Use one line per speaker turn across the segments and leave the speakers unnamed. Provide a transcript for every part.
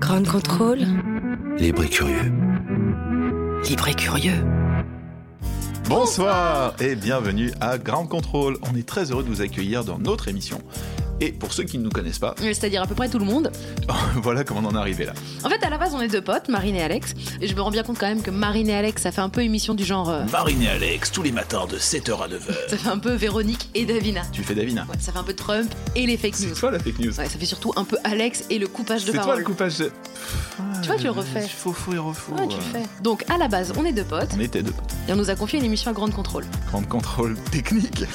Grand contrôle.
Libre et curieux.
Libre et curieux.
Bonsoir et bienvenue à Ground Control. On est très heureux de vous accueillir dans notre émission. Et pour ceux qui ne nous connaissent pas,
C'est-à-dire à peu près tout le monde.
voilà comment on en est arrivé là.
En fait, à la base, on est deux potes, Marine et Alex. Et je me rends bien compte quand même que Marine et Alex, ça fait un peu émission du genre. euh,
Marine et Alex, tous les matins de 7h à 9h.
ça fait un peu Véronique et Davina.
Tu fais Davina.
Ouais, ça fait un peu Trump et les fake
C'est
news.
toi la fake news.
Ouais, ça fait surtout un peu Alex et le coupage de
C'est toi
parole.
le coupage. de-
Tu vois, tu le refais.
Faux, faux et refaux.
Ouais, tu
euh,
le fais. Donc, à la base, on est deux potes
On était deux.
et on nous a confié une émission à grande contrôle.
Grand contrôle technique.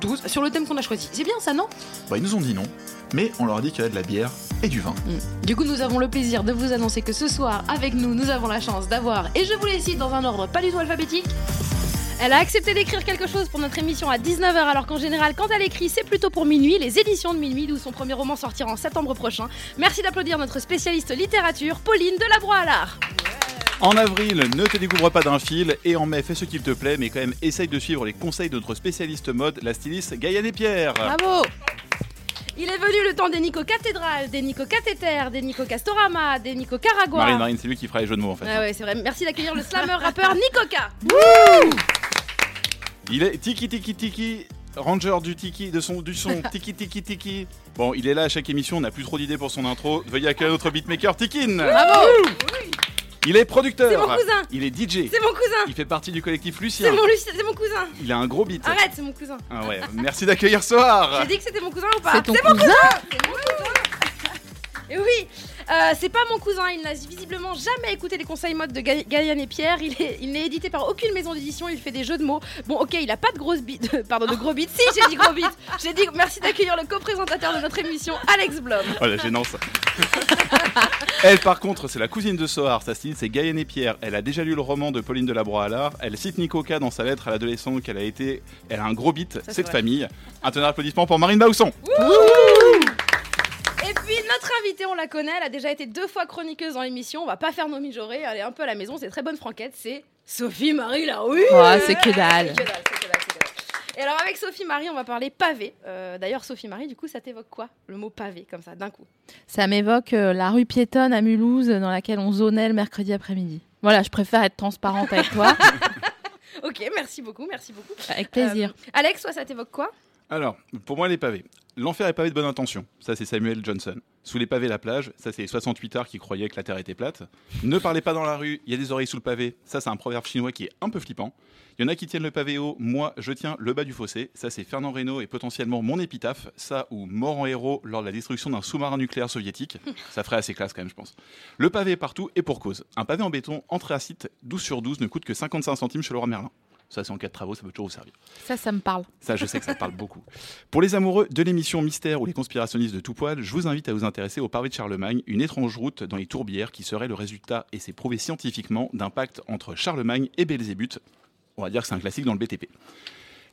12, sur le thème qu'on a choisi. C'est bien ça, non?
Bah, ils nous ont dit non. Mais on leur a dit qu'il y avait de la bière et du vin.
Mm. Du coup, nous avons le plaisir de vous annoncer que ce soir, avec nous, nous avons la chance d'avoir, et je vous les cite dans un ordre pas du tout alphabétique.
Elle a accepté d'écrire quelque chose pour notre émission à 19h alors qu'en général quand elle écrit c'est plutôt pour minuit, les éditions de minuit d'où son premier roman sortira en septembre prochain. Merci d'applaudir notre spécialiste littérature Pauline Delabroix à l'art.
En avril, ne te découvre pas d'un fil. Et en mai, fais ce qu'il te plaît, mais quand même, essaye de suivre les conseils de notre spécialiste mode, la styliste Gaïa Pierre.
Bravo il est venu le temps des Nico cathédrales, des Nico cathéter, des Nico castorama, des Nico caragua.
Marine, Marine, c'est lui qui fera les jeux de mots en fait.
Ah ouais, c'est vrai. Merci d'accueillir le slammer rappeur Nicoca.
Il est tiki tiki tiki. Ranger du tiki, de son, du son, tiki tiki tiki. Bon, il est là à chaque émission, on n'a plus trop d'idées pour son intro. Veuillez accueillir notre beatmaker Tikin.
Bravo
Il est producteur.
C'est mon cousin.
Il est DJ.
C'est mon cousin.
Il fait partie du collectif
C'est
Lucien.
mon, Lucie- c'est mon cousin.
Il a un gros beat.
Arrête, c'est mon cousin.
Ah ouais, merci d'accueillir Soir.
J'ai dit que c'était mon cousin ou pas
C'est ton
mon
cousin
cousin C'est mon cousin Et oui, euh, c'est pas mon cousin, il n'a visiblement jamais écouté les conseils mode de Ga- Gaïane et Pierre, il est- il n'est édité par aucune maison d'édition, il fait des jeux de mots. Bon ok, il a pas de grosses bite, pardon, de gros bits, si j'ai dit gros bits, j'ai dit merci d'accueillir le co-présentateur de notre émission, Alex Blom.
Oh la gênance. Elle par contre c'est la cousine de Sohar, sa style c'est Gaëlle et Pierre. Elle a déjà lu le roman de Pauline Delabroix à l'art. Elle cite Nicoca dans sa lettre à l'adolescent qu'elle a été. Elle a un gros beat,
c'est
de famille. Un tonnerre d'applaudissements pour Marine Bausson.
Puis notre invitée, on la connaît, elle a déjà été deux fois chroniqueuse dans l'émission, on va pas faire nos mijaurées, elle est un peu à la maison, c'est très bonne franquette, c'est Sophie Marie Larouille.
Oh, c'est que dalle.
C'est que dalle, c'est que dalle, c'est que dalle. Et alors avec Sophie Marie, on va parler pavé. Euh, D'ailleurs, Sophie Marie, du coup, ça t'évoque quoi Le mot pavé, comme ça, d'un coup?
Ça m'évoque euh, la rue piétonne à Mulhouse dans laquelle on zonait le mercredi après-midi. Voilà, je préfère être transparente avec toi.
Ok, merci beaucoup, merci beaucoup.
avec plaisir.
Euh, Alex, toi, ça t'évoque quoi?
Alors, pour moi les pavés. L'enfer est pavé de bonne intention. Ça c'est Samuel Johnson. Sous les pavés la plage. Ça c'est les 68 arts qui croyaient que la terre était plate. Ne parlez pas dans la rue. Il y a des oreilles sous le pavé. Ça c'est un proverbe chinois qui est un peu flippant. Il y en a qui tiennent le pavé haut. Moi je tiens le bas du fossé. Ça c'est Fernand Reynaud et potentiellement mon épitaphe. Ça ou mort en héros lors de la destruction d'un sous-marin nucléaire soviétique. Ça ferait assez classe quand même je pense. Le pavé est partout et pour cause. Un pavé en béton anthracite 12 sur 12 ne coûte que 55 centimes chez Leroy Merlin. Ça, c'est en cas de travaux, ça peut toujours vous servir.
Ça, ça me parle.
Ça, je sais que ça parle beaucoup. Pour les amoureux de l'émission Mystère ou les conspirationnistes de tout poil, je vous invite à vous intéresser au pavé de Charlemagne, une étrange route dans les tourbières qui serait le résultat, et c'est prouvé scientifiquement, d'un pacte entre Charlemagne et Belzébuth. On va dire que c'est un classique dans le BTP.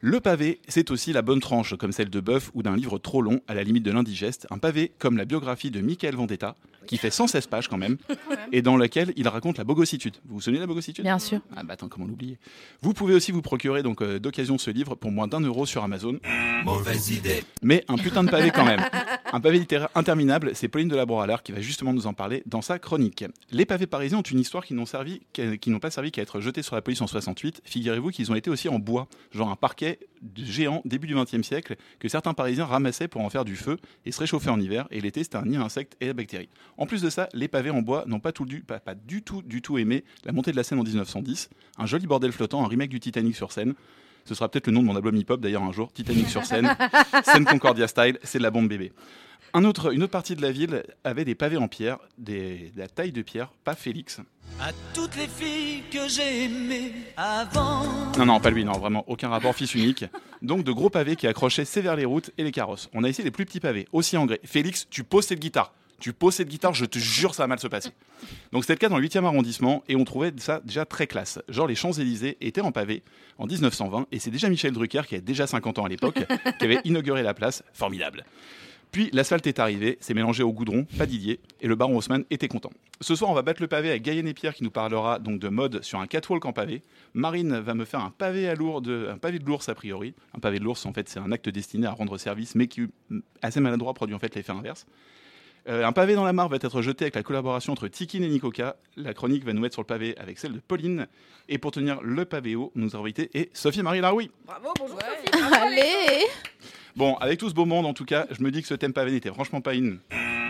Le pavé, c'est aussi la bonne tranche, comme celle de bœuf ou d'un livre trop long, à la limite de l'indigeste. Un pavé comme la biographie de Michael Vendetta, qui fait 116 pages quand même, et dans laquelle il raconte la bogossitude. Vous vous souvenez de la bogossitude
Bien sûr.
Ah bah attends, comment l'oublier? Vous pouvez aussi vous procurer donc euh, d'occasion ce livre pour moins d'un euro sur Amazon.
Mauvaise idée.
Mais un putain de pavé quand même. Un pavé littéraire interminable, c'est Pauline de la Broalard qui va justement nous en parler dans sa chronique. Les pavés parisiens ont une histoire qui n'ont servi, qu'à- qui n'ont pas servi qu'à être jetés sur la police en 68. Figurez-vous qu'ils ont été aussi en bois, genre un parquet géant début du XXe siècle que certains Parisiens ramassaient pour en faire du feu et se réchauffer en hiver. Et l'été, c'était un nid à insectes et à bactéries. En plus de ça, les pavés en bois n'ont pas, tout du, pas, pas du tout, du tout aimé la montée de la Seine en 1910. Un joli bordel flottant, un remake du Titanic sur Seine. Ce sera peut-être le nom de mon album hip-hop d'ailleurs un jour. Titanic sur Seine, Seine Concordia style, c'est de la bombe bébé. Un autre, une autre partie de la ville avait des pavés en pierre, des, de la taille de pierre, pas Félix.
À toutes les filles que j'ai aimées avant.
Non, non, pas lui, non, vraiment, aucun rapport, fils unique. Donc de gros pavés qui accrochaient sévère les routes et les carrosses. On a essayé les plus petits pavés, aussi en grès. Félix, tu poses cette guitare. Tu poses cette guitare, je te jure, ça va mal se passer. Donc c'était le cas dans le 8e arrondissement et on trouvait ça déjà très classe. Genre les Champs-Élysées étaient en pavé en 1920 et c'est déjà Michel Drucker, qui avait déjà 50 ans à l'époque, qui avait inauguré la place. Formidable. Puis l'asphalte est arrivé, s'est mélangé au goudron, pas Didier, et le baron Haussmann était content. Ce soir, on va battre le pavé avec Gaëlle et Pierre qui nous parlera donc de mode sur un catwalk en pavé. Marine va me faire un pavé à l'ours, un pavé de l'ours a priori. Un pavé de l'ours, en fait, c'est un acte destiné à rendre service, mais qui, assez maladroit, produit en fait l'effet inverse. Euh, un pavé dans la mare va être jeté avec la collaboration entre Tikin et Nikoka. La chronique va nous mettre sur le pavé avec celle de Pauline. Et pour tenir le pavé haut, nous avons invité et Sophie-Marie Laroui.
Bravo, bonjour Sophie. bravo.
Allez
Bon, avec tout ce beau monde, en tout cas, je me dis que ce thème pavé n'était franchement pas une.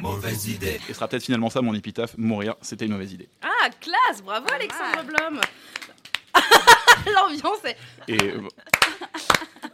Mauvaise idée.
Et sera peut-être finalement ça mon épitaphe. Mourir, c'était une mauvaise idée.
Ah, classe, bravo Alexandre Blom. L'ambiance est...
Et euh,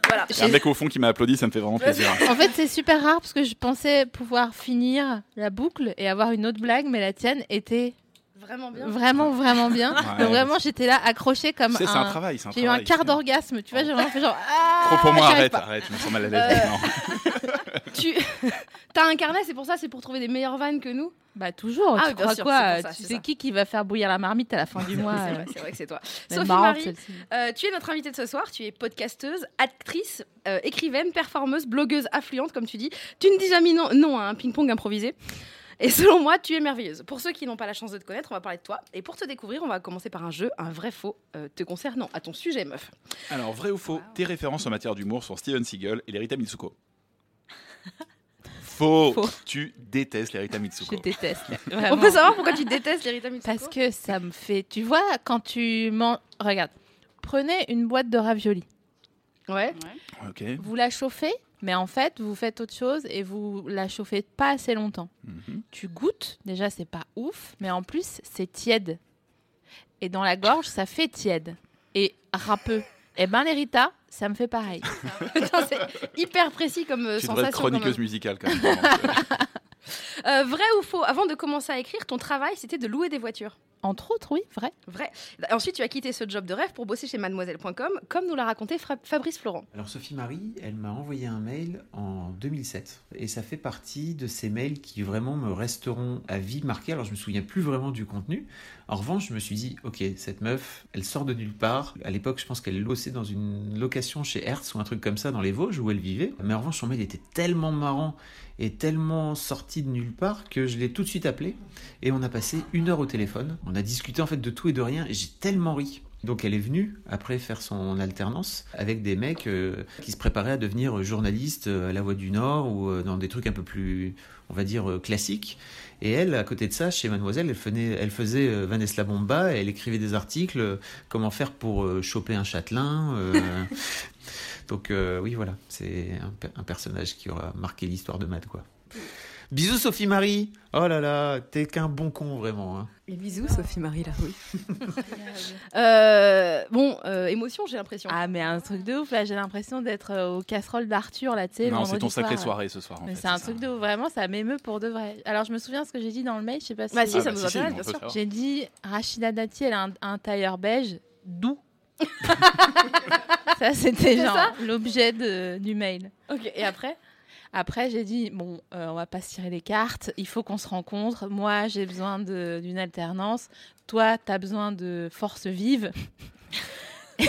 Voilà.
il y a un mec au fond qui m'a applaudi, ça me fait vraiment plaisir.
En fait, c'est super rare parce que je pensais pouvoir finir la boucle et avoir une autre blague, mais la tienne était
Vraiment bien.
vraiment, vraiment bien.
Ouais.
Donc vraiment, j'étais là accrochée comme
Tu sais, c'est un
un.
travail. c'est un
J'ai eu un
travail,
quart d'orgasme, tu vois, j'ai vraiment fait genre. Ah,
Trop pour moi, arrête,
pas.
arrête, je me sens mal à l'aise.
Euh,
Non.
Tu as un carnet, c'est pour ça, c'est pour trouver des meilleures vannes que nous?
Bah toujours,
Ah
tu crois
sûr,
quoi
ça,
Tu sais
ça.
qui qui va faire bouillir la marmite à la fin du mois
C'est
euh,
vrai, c'est vrai que c'est toi. Sophie Marie, euh, tu es notre invitée de ce soir. Tu es podcasteuse, actrice, euh, écrivaine, performeuse, blogueuse affluente, comme tu dis. Tu ne dis jamais non, non à un ping-pong improvisé. Et selon moi, tu es merveilleuse. Pour ceux qui n'ont pas la chance de te connaître, on va parler de toi. Et pour te découvrir, on va commencer par un jeu, un vrai faux, euh, te concernant, à ton sujet, meuf.
Alors, vrai ou faux, tes références en matière d'humour sont Steven Seagal et Lerita Mitsuko. Faux.
Faux.
Tu détestes Lerita
Je
Mitsuko.
déteste.
On peut savoir pourquoi tu détestes l'héritage Mitsuko?
Parce que ça me fait. Tu vois, quand tu manges. Regarde, prenez une boîte de raviolis.
Ouais.
Ok.
Vous la chauffez, mais en fait, vous faites autre chose et vous la chauffez pas assez longtemps.
Mhm.
Tu goûtes, déjà, c'est pas ouf, mais en plus, c'est tiède. Et dans la gorge, ça fait tiède. Et râpeux. Et ben, l'hérita, ça me fait pareil.
C'est hyper précis comme euh,
Tu
sensation. même.
chroniqueuse musicale quand même.
Euh, vrai ou faux Avant de commencer à écrire, ton travail, c'était de louer des voitures.
Entre autres, oui, vrai.
Vrai. Ensuite, tu as quitté ce job de rêve pour bosser chez mademoiselle.com, comme nous l'a raconté Fra- Fabrice Florent.
Alors Sophie Marie, elle m'a envoyé un mail en 2007 et ça fait partie de ces mails qui vraiment me resteront à vie marqués. Alors je me souviens plus vraiment du contenu. En revanche, je me suis dit, ok, cette meuf, elle sort de nulle part. À l'époque, je pense qu'elle bossait dans une location chez Hertz ou un truc comme ça dans les Vosges où elle vivait. Mais en revanche, son mail était tellement marrant et tellement sorti de nulle part que je l'ai tout de suite appelé et on a passé une heure au téléphone. On a discuté en fait de tout et de rien et j'ai tellement ri. Donc elle est venue après faire son alternance avec des mecs euh, qui se préparaient à devenir journalistes euh, à la Voix du Nord ou euh, dans des trucs un peu plus, on va dire, classiques. Et elle, à côté de ça, chez Mademoiselle, elle, faisait- Vanessa Bomba et elle écrivait des articles, comment faire pour choper un châtelain. Donc euh, oui, voilà, c'est un, pe- un personnage qui aura marqué l'histoire de Mad, quoi. Bisous Sophie Marie. Oh là là, t'es qu'un bon con vraiment. hein.
Et bisous, Sophie-Marie Laroui.
Euh, bon, euh, émotion, j'ai l'impression.
Ah, mais un truc de ouf, là, j'ai l'impression d'être euh, aux casseroles d'Arthur, là, tu sais. le
non, c'est ton sacré
soir.
soirée ce soir. en
Mais
fait,
c'est un
ça.
truc de ouf, vraiment, ça m'émeut pour de vrai. Alors, je me souviens ce que j'ai dit dans le mail, je sais pas si.
Bah si,
Ah,
ça
bah,
nous
si, si,
intéresse,
on
bien sûr.
J'ai dit Rachida Dati, elle a un, un tailleur beige doux. ça, c'était genre l'objet du mail.
Ok, et après?
Après, j'ai dit bon, euh, on va pas se tirer les cartes, il faut qu'on se rencontre. Moi, j'ai besoin d'une alternance. Toi, tu as besoin de force vive.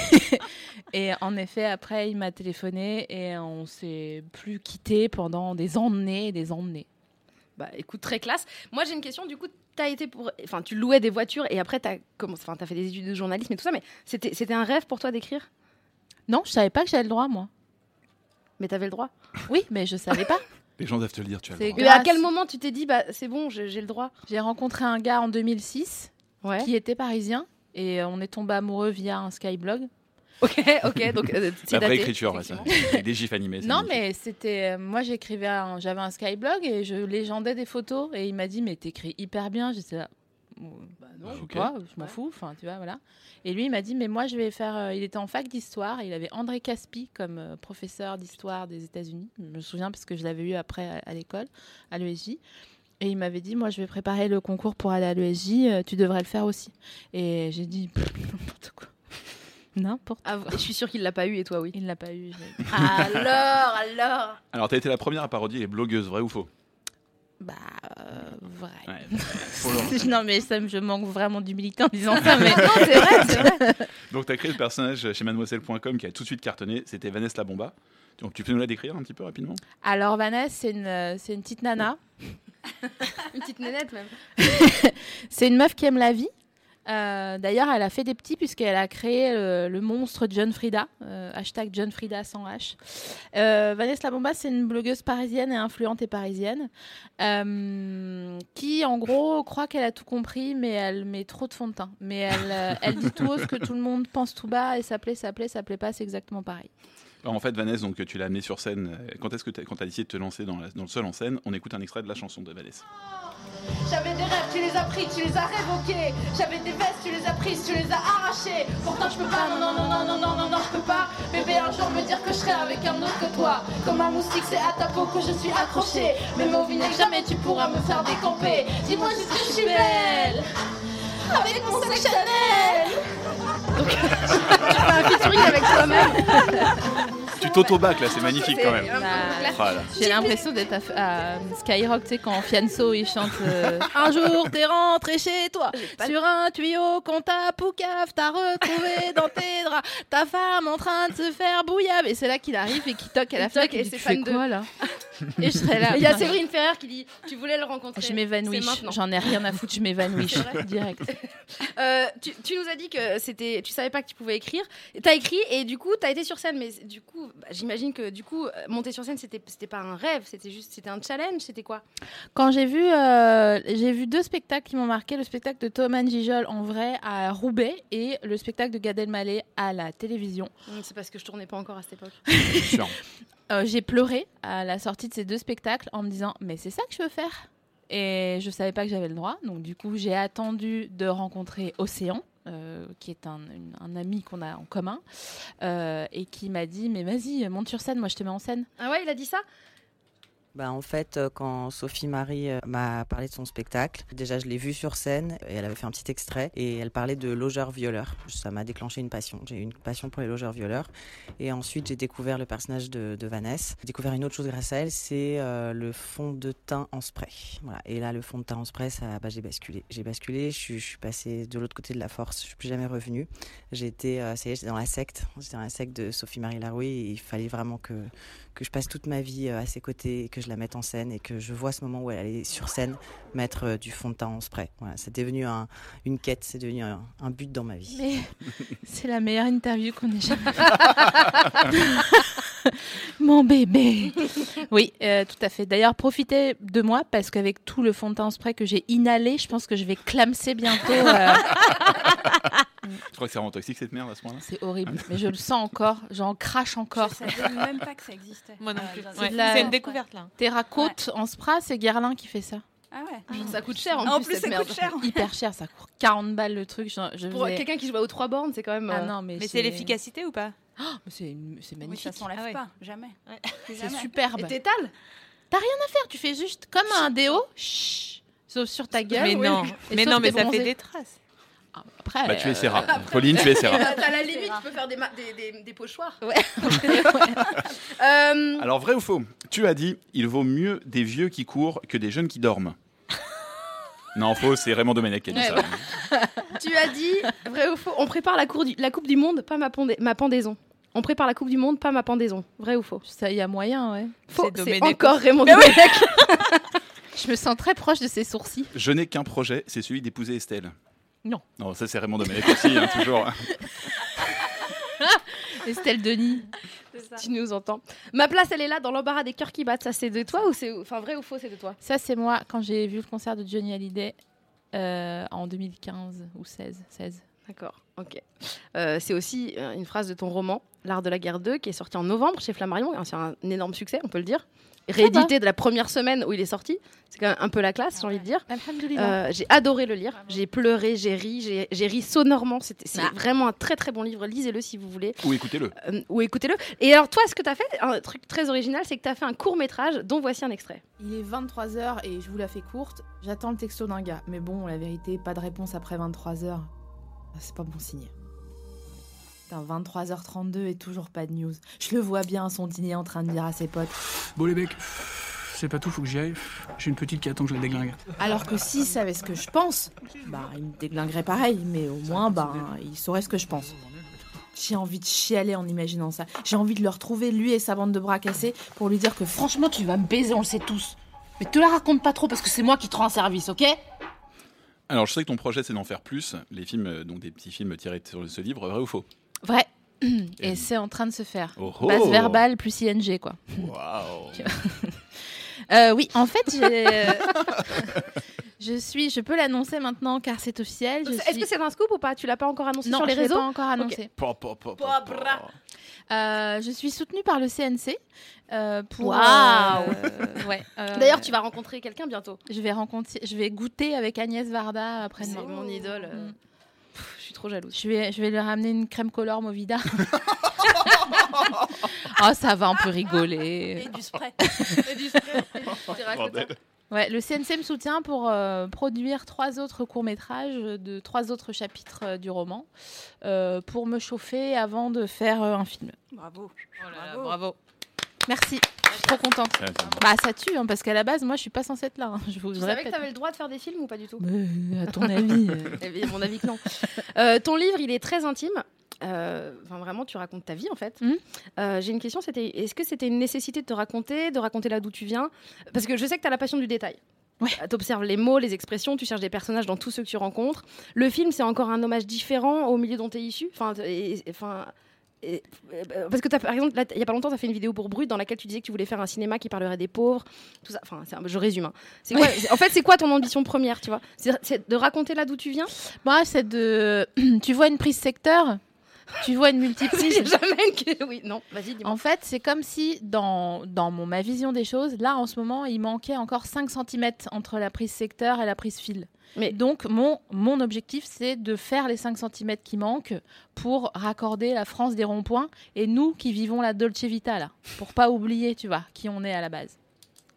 et en effet, après, il m'a téléphoné et on s'est plus quitté pendant des années et des années.
Bah écoute, très classe. Moi j'ai une question, du coup, t'as été pour. Enfin, tu louais des voitures et après t'as commencé... enfin, t'as fait des études de journalisme et tout ça, mais c'était, c'était un rêve pour toi d'écrire?
Non, je savais pas que j'avais le droit, moi.
Mais t'avais le droit
Oui, mais je savais pas.
Les gens doivent te le dire, tu as le droit.
Et à quel moment tu t'es dit, bah c'est bon, j'ai, j'ai le droit?
J'ai rencontré un gars en 2006
Ouais.
qui était parisien et euh, on est tombé amoureux via un Skyblog.
Ok, ok, donc euh, c'est
La vraie
daté,
écriture, ouais, ça.
effectivement.
Avec des gifs animés. c'est
Non,
magnifique.
mais c'était. euh, Moi, j'écrivais. un- J'avais un Skyblog et je légendais des photos. Et il m'a dit, mais t'écris hyper bien. J'étais là. Bah non, pas, je m'en fous. Enfin, tu vois, voilà. Et lui, il m'a dit, mais moi, je vais faire. euh, Il était en fac d'histoire. Il avait André Caspi comme euh, professeur d'histoire des États-Unis. Je me souviens parce que je l'avais eu après à, à l'école, à l'ESJ. Et il m'avait dit, moi, je vais préparer le concours pour aller à l'ESJ. euh, tu devrais le faire aussi. Et j'ai dit, n'importe quoi. N'importe
Ah, je suis sûre qu'il l'a pas eu et toi oui.
Il l'a pas eu.
alors, alors.
Alors, t'as été la première à parodier les blogueuses, vrai ou faux?
Bah, euh, vrai.
Ouais. Le-
non, mais ça, je manque vraiment d'humilité en disant ça. Mais...
Non, c'est vrai, c'est vrai.
Donc, tu as créé ce personnage chez mademoiselle.com qui a tout de suite cartonné. C'était Vanessa la Bomba. Donc, tu peux nous la décrire un petit peu rapidement?
Alors, Vanessa, c'est une, euh, c'est une petite nana.
Une petite nénette même.
C'est une meuf qui aime la vie. Euh, D'ailleurs, elle a fait des petits puisqu'elle a créé le monstre John Frida, euh, hashtag John Frida sans H. Euh, Vanessa La Bomba, c'est une blogueuse parisienne et influente et parisienne qui, en gros, croit qu'elle a tout compris, mais elle met trop de fond de teint. Mais elle, elle dit tout haut ce que tout le monde pense tout bas et ça plaît, ça plaît, ça plaît pas, c'est exactement pareil.
En fait, Vanessa, donc, tu l'as amenée sur scène. Euh, quand est-ce tu as, décidé de te lancer dans, le seul en scène On écoute un extrait de la chanson de Vanessa.
Oh, j'avais des rêves, tu les as pris, tu les as révoqués. J'avais des vestes, tu les as prises, tu les as arrachées. Pourtant, je peux pas, non, non, non, non, non, non, non, je peux pas. Bébé, un jour me dire que je serai avec un autre que toi. Comme un moustique, c'est à ta peau que je suis accrochée. Mais au que jamais tu pourras me faire décamper. Dis-moi juste que je suis belle. Avec mon sexe Chanel.
un featuring avec toi-même.
Tu t'auto-bac là, c'est magnifique quand même.
Bah,
Ah.
J'ai l'impression d'être à, à Skyrock, tu sais, quand Fianso il chante euh, Un jour t'es rentré chez toi, sur un tuyau qu'on t'a poucave, t'as retrouvé dans tes draps ta femme en train de se faire bouillave. Et c'est là qu'il arrive et qu'il toque à la fenêtre
et
et
c'est
Tu fais quoi là? Et je serais là.
Il y a Séverine Ferrer qui dit Tu voulais le rencontrer.
Je m'évanouis, j'en ai rien à foutre, je m'évanouis direct.
Euh, tu, tu nous as dit que c'était, tu savais pas que tu pouvais écrire. T'as écrit et du coup t'as été sur scène, mais du coup, bah, j'imagine que du coup euh, monter sur scène c'était, c'était pas un rêve, c'était juste, c'était un challenge, c'était quoi?
Quand j'ai vu, euh, j'ai vu deux spectacles qui m'ont marqué, le spectacle de Thomas Gijol en vrai à Roubaix et le spectacle de Gad Elmaleh à la télévision.
Hum, C'est parce que je tournais pas encore à cette époque.
Euh, j'ai pleuré à la sortie de ces deux spectacles en me disant mais c'est ça que je veux faire. Et je savais pas que j'avais le droit. Donc du coup j'ai attendu de rencontrer Océan euh, qui est un, un ami qu'on a en commun euh, et qui m'a dit mais vas-y monte sur scène moi je te mets en scène.
Ah ouais, il a dit ça?
Bah, en fait, euh, quand Sophie Marie euh, m'a parlé de son spectacle, déjà je l'ai vue sur scène et elle avait fait un petit extrait et elle parlait de logeurs-violeurs. Ça m'a déclenché une passion. J'ai eu une passion pour les logeurs-violeurs. Et ensuite, j'ai découvert le personnage de, Vanessa. J'ai découvert une autre chose grâce à elle, c'est euh, le fond de teint en spray. Et là, le fond de teint en spray, ça, bah, j'ai basculé. J'ai basculé, je, suis- passée de l'autre côté de la force. Je suis plus jamais revenue. J'étais, euh, ça y j'étais dans la secte. J'étais dans la secte de Sophie Marie Larouille et il fallait vraiment que que je passe toute ma vie à ses côtés et que je la mette en scène et que je vois ce moment où elle allait sur scène mettre euh, du fond de teint en spray. Voilà, c'est devenu un- une quête, c'est devenu un, un but dans ma vie.
mais c'est la meilleure interview qu'on ait jamais mon bébé oui euh, tout à fait d'ailleurs profitez de moi parce qu'avec tout le fond de teint en spray que j'ai inhalé je pense que je vais clamser bientôt euh,
Je crois que c'est vraiment toxique cette merde à ce point-là.
c'est horrible mais je le sens encore j'en crache encore
Je savais même pas que ça existait.
Moi non
Ah,
plus.
Ouais. la-
C'est une découverte là.
Terracote en spray c'est Guerlain qui fait ça
Ah ouais.
Ça coûte cher en,
En
plus,
plus,
cette
ça
merde.
coûte cher.
hyper cher ça coûte 40 balles le truc je, je
Pour
faisais-
quelqu'un qui joue aux trois bornes, c'est quand même.
ah
euh,
non mais,
Mais c'est l'efficacité ou pas?
Mais c'est c'est
Oui,
magnifique
ça s'enlève
Ah ouais.
pas, jamais.
c'est superbe
Et t'étales?
Faire tu fais juste comme un déo chut, sauf sur ta gueule
Mais non, mais non, mais ça fait des traces.
Ah, après
Bah, tu
euh,
essaieras. Pauline, tu essaieras.
À la limite, tu peux faire des, ma- des, des, des pochoirs.
Ouais.
Euh,
Alors, vrai ou faux? Tu as dit il vaut mieux des vieux qui courent que des jeunes qui dorment. Non, faux, c'est Raymond Domenech qui a dit
Ouais,
ça.
tu as dit, vrai ou faux, on prépare la, cour du- la Coupe du Monde, pas ma, pondé- ma pendaison. On prépare la Coupe du Monde, pas ma pendaison. Vrai ou faux?
Ça y a moyen ouais
Faux,
C'est
encore Raymond. Domenech.
Je me sens très proche de ses sourcils.
Je n'ai qu'un projet, c'est celui d'épouser Estelle.
Non.
Non, ça c'est Raymond Domenech aussi, hein, toujours.
Estelle Denis.
Tu nous entends. Ma place, elle est là dans l'embarras des cœurs qui battent. Ça, c'est de toi ou c'est. Enfin, vrai ou faux, c'est de toi?
Ça, c'est moi quand j'ai vu le concert de Johnny Hallyday euh, en 2015 ou 16. 16.
D'accord, ok. Euh, c'est aussi euh, une phrase de ton roman, L'Art de la guerre 2, qui est sorti en novembre chez Flammarion. C'est un énorme succès, on peut le dire. Réédité de la première semaine où il est sorti. C'est quand même un peu la classe, j'ai envie de dire. Euh, j'ai adoré le lire. J'ai pleuré, j'ai ri, j'ai ri sonorement. C'était- C'est
Ah.
vraiment un très très bon livre. Lisez-le si vous voulez.
Ou écoutez-le.
Euh, ou écoutez-le. Et alors, toi, ce que tu as fait, un truc très original, c'est que tu as fait un court métrage dont voici un extrait.
Il est 23h et je vous la fais courte. J'attends le texto d'un gars. Mais bon, la vérité, pas de réponse après 23h. C'est pas bon signe. Putain, 23h32 et toujours pas de news. Je le vois bien à son dîner en train de dire à ses potes.
Bon les mecs, c'est pas tout, faut que j'y aille. J'ai une petite qui attend que je la déglingue.
Alors que s'il savait ce que je pense, bah il me déglinguerait pareil, mais au moins bah il saurait ce que je pense. J'ai envie de chialer en imaginant ça. J'ai envie de le retrouver lui et sa bande de bras cassés pour lui dire que franchement tu vas me baiser, on le sait tous. Mais te la raconte pas trop parce que c'est moi qui te rends un service, ok?
Alors je sais que ton projet c'est d'en faire plus, les films, donc des petits films tirés sur ce livre, vrai ou faux?
Vrai. Et c'est en train de se faire.
Oh oh.
Base verbale plus ING, quoi.
Waouh
Euh, oui, en fait, j'ai. euh, je suis. Je peux l'annoncer maintenant car c'est officiel. je
Est-ce
suis-
que c'est un scoop ou pas? Tu l'as pas encore annoncé
Non,
sur les
je l'ai
réseaux?
pas encore annoncé.
Pa, pa, pa, pa.
Euh, je suis soutenue par le CNC euh, pour.
Waouh.
euh, ouais. euh,
D'ailleurs, tu vas rencontrer quelqu'un bientôt.
Je vais rencontrer. Je vais goûter avec Agnès Varda après
C'est mon idole. Trop jalouse.
Je vais, je vais lui ramener une crème color Movida. oh, ça va, on peut rigoler.
Et du spray. Et du.
Ouais, le CNC me soutient pour euh, produire trois autres courts-métrages de trois autres chapitres euh, du roman euh, pour me chauffer avant de faire euh, un film.
Bravo.
Bravo. Bravo. Merci, trop contente. Bah ça tue, hein, parce qu'à la base, moi, je suis pas censée être là. hein, Je vous
Tu savais que
répète.
tu avais le droit de faire des films ou pas du tout?
Mais, à ton avis euh,
Eh mon avis que non. Euh, ton livre, il est très intime. Euh, Enfin, vraiment, tu racontes ta vie en fait. Euh, J'ai une question. C'était, est-ce que c'était une nécessité de te raconter, de raconter là d'où tu viens? Parce que je sais que tu as la passion du détail.
Ouais.
Tu observes les mots, les expressions, tu cherches des personnages dans tous ceux que tu rencontres. Le film, c'est encore un hommage différent au milieu dont tu es issu? Enfin, et- et- enfin. Et- euh, parce que par exemple, il y a pas longtemps, tu as fait une vidéo pour Brut dans laquelle tu disais que tu voulais faire un cinéma qui parlerait des pauvres, tout ça. Enfin, c'est un- je résume. hein. Quoi, en fait, c'est quoi ton ambition première, tu vois? C'est, c'est de raconter là d'où tu viens?
Moi, c'est de. tu vois une prise secteur? Tu vois une multiprise
jamais Oui, non, vas-y, dis-moi.
En fait, c'est comme si, dans, dans mon, ma vision des choses, là, en ce moment, il manquait encore 5 cm entre la prise secteur et la prise fil.
Mais-
Donc, mon, mon objectif, c'est de faire les 5 cm qui manquent pour raccorder la France des ronds-points et nous qui vivons la Dolce Vita, là, pour pas oublier, tu vois, qui on est à la base.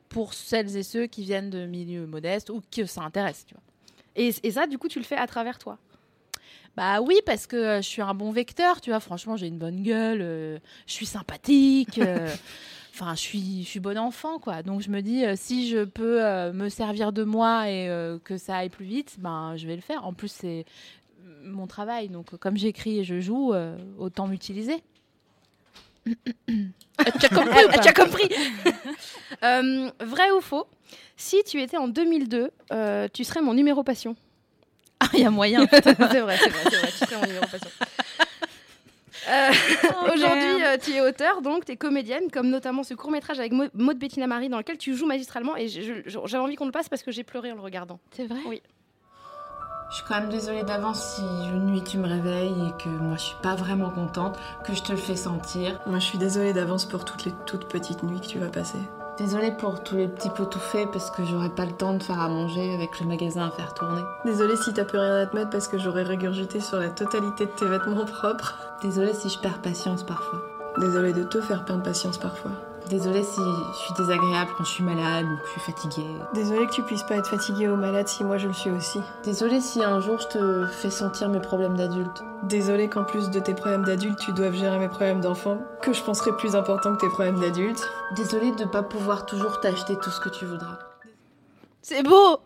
Pour celles et ceux qui viennent de milieux modestes ou que ça intéresse, tu vois.
Et, et ça, du coup, tu le fais à travers toi?
Bah oui, parce que euh, je suis un bon vecteur, tu vois. Franchement, j'ai une bonne gueule, euh, je suis sympathique. euh, Enfin, je suis, je suis bon enfant, quoi. Donc, je me dis, si je peux me servir de moi et que ça aille plus vite, ben, je vais le faire. En plus, c'est mon travail. Donc, comme j'écris et je joue, autant m'utiliser. tu as compris ou pas?
Tu as compris Euh, Vrai ou faux Si tu étais en 2002, euh, tu serais mon numéro passion?
Ah, il y a moyen.
c'est vrai, c'est vrai, c'est vrai. Tu serais mon numéro passion. Euh, Aujourd'hui, euh, tu es auteur, donc tu es comédienne, comme notamment ce court métrage avec Mo- Maud Bettina Marie, dans lequel tu joues magistralement. Et j'avais envie qu'on le passe parce que j'ai pleuré en le regardant.
C'est vrai?
Oui.
Je suis quand même désolée d'avance si une nuit tu me réveilles et que moi je suis pas vraiment contente, que je te le fais sentir.
Moi, je suis désolée d'avance pour toutes les toutes petites nuits que tu vas passer.
Désolée pour tous les petits pots tout faits parce que j'aurai pas le temps de faire à manger avec le magasin à faire tourner.
Désolée si t'as plus rien à te mettre parce que j'aurais régurgité sur la totalité de tes vêtements propres.
Désolée si je perds patience parfois.
Désolée de te faire perdre patience parfois.
Désolée si je suis désagréable quand je suis malade ou que je suis fatiguée.
Désolée que tu puisses pas être fatiguée ou malade si moi je le suis aussi.
Désolée si un jour je te fais sentir mes problèmes d'adulte.
Désolée qu'en plus de tes problèmes d'adulte, tu doives gérer mes problèmes d'enfant, que je penserais plus important que tes problèmes d'adulte.
Désolée de pas pouvoir toujours t'acheter tout ce que tu voudras.
C'est beau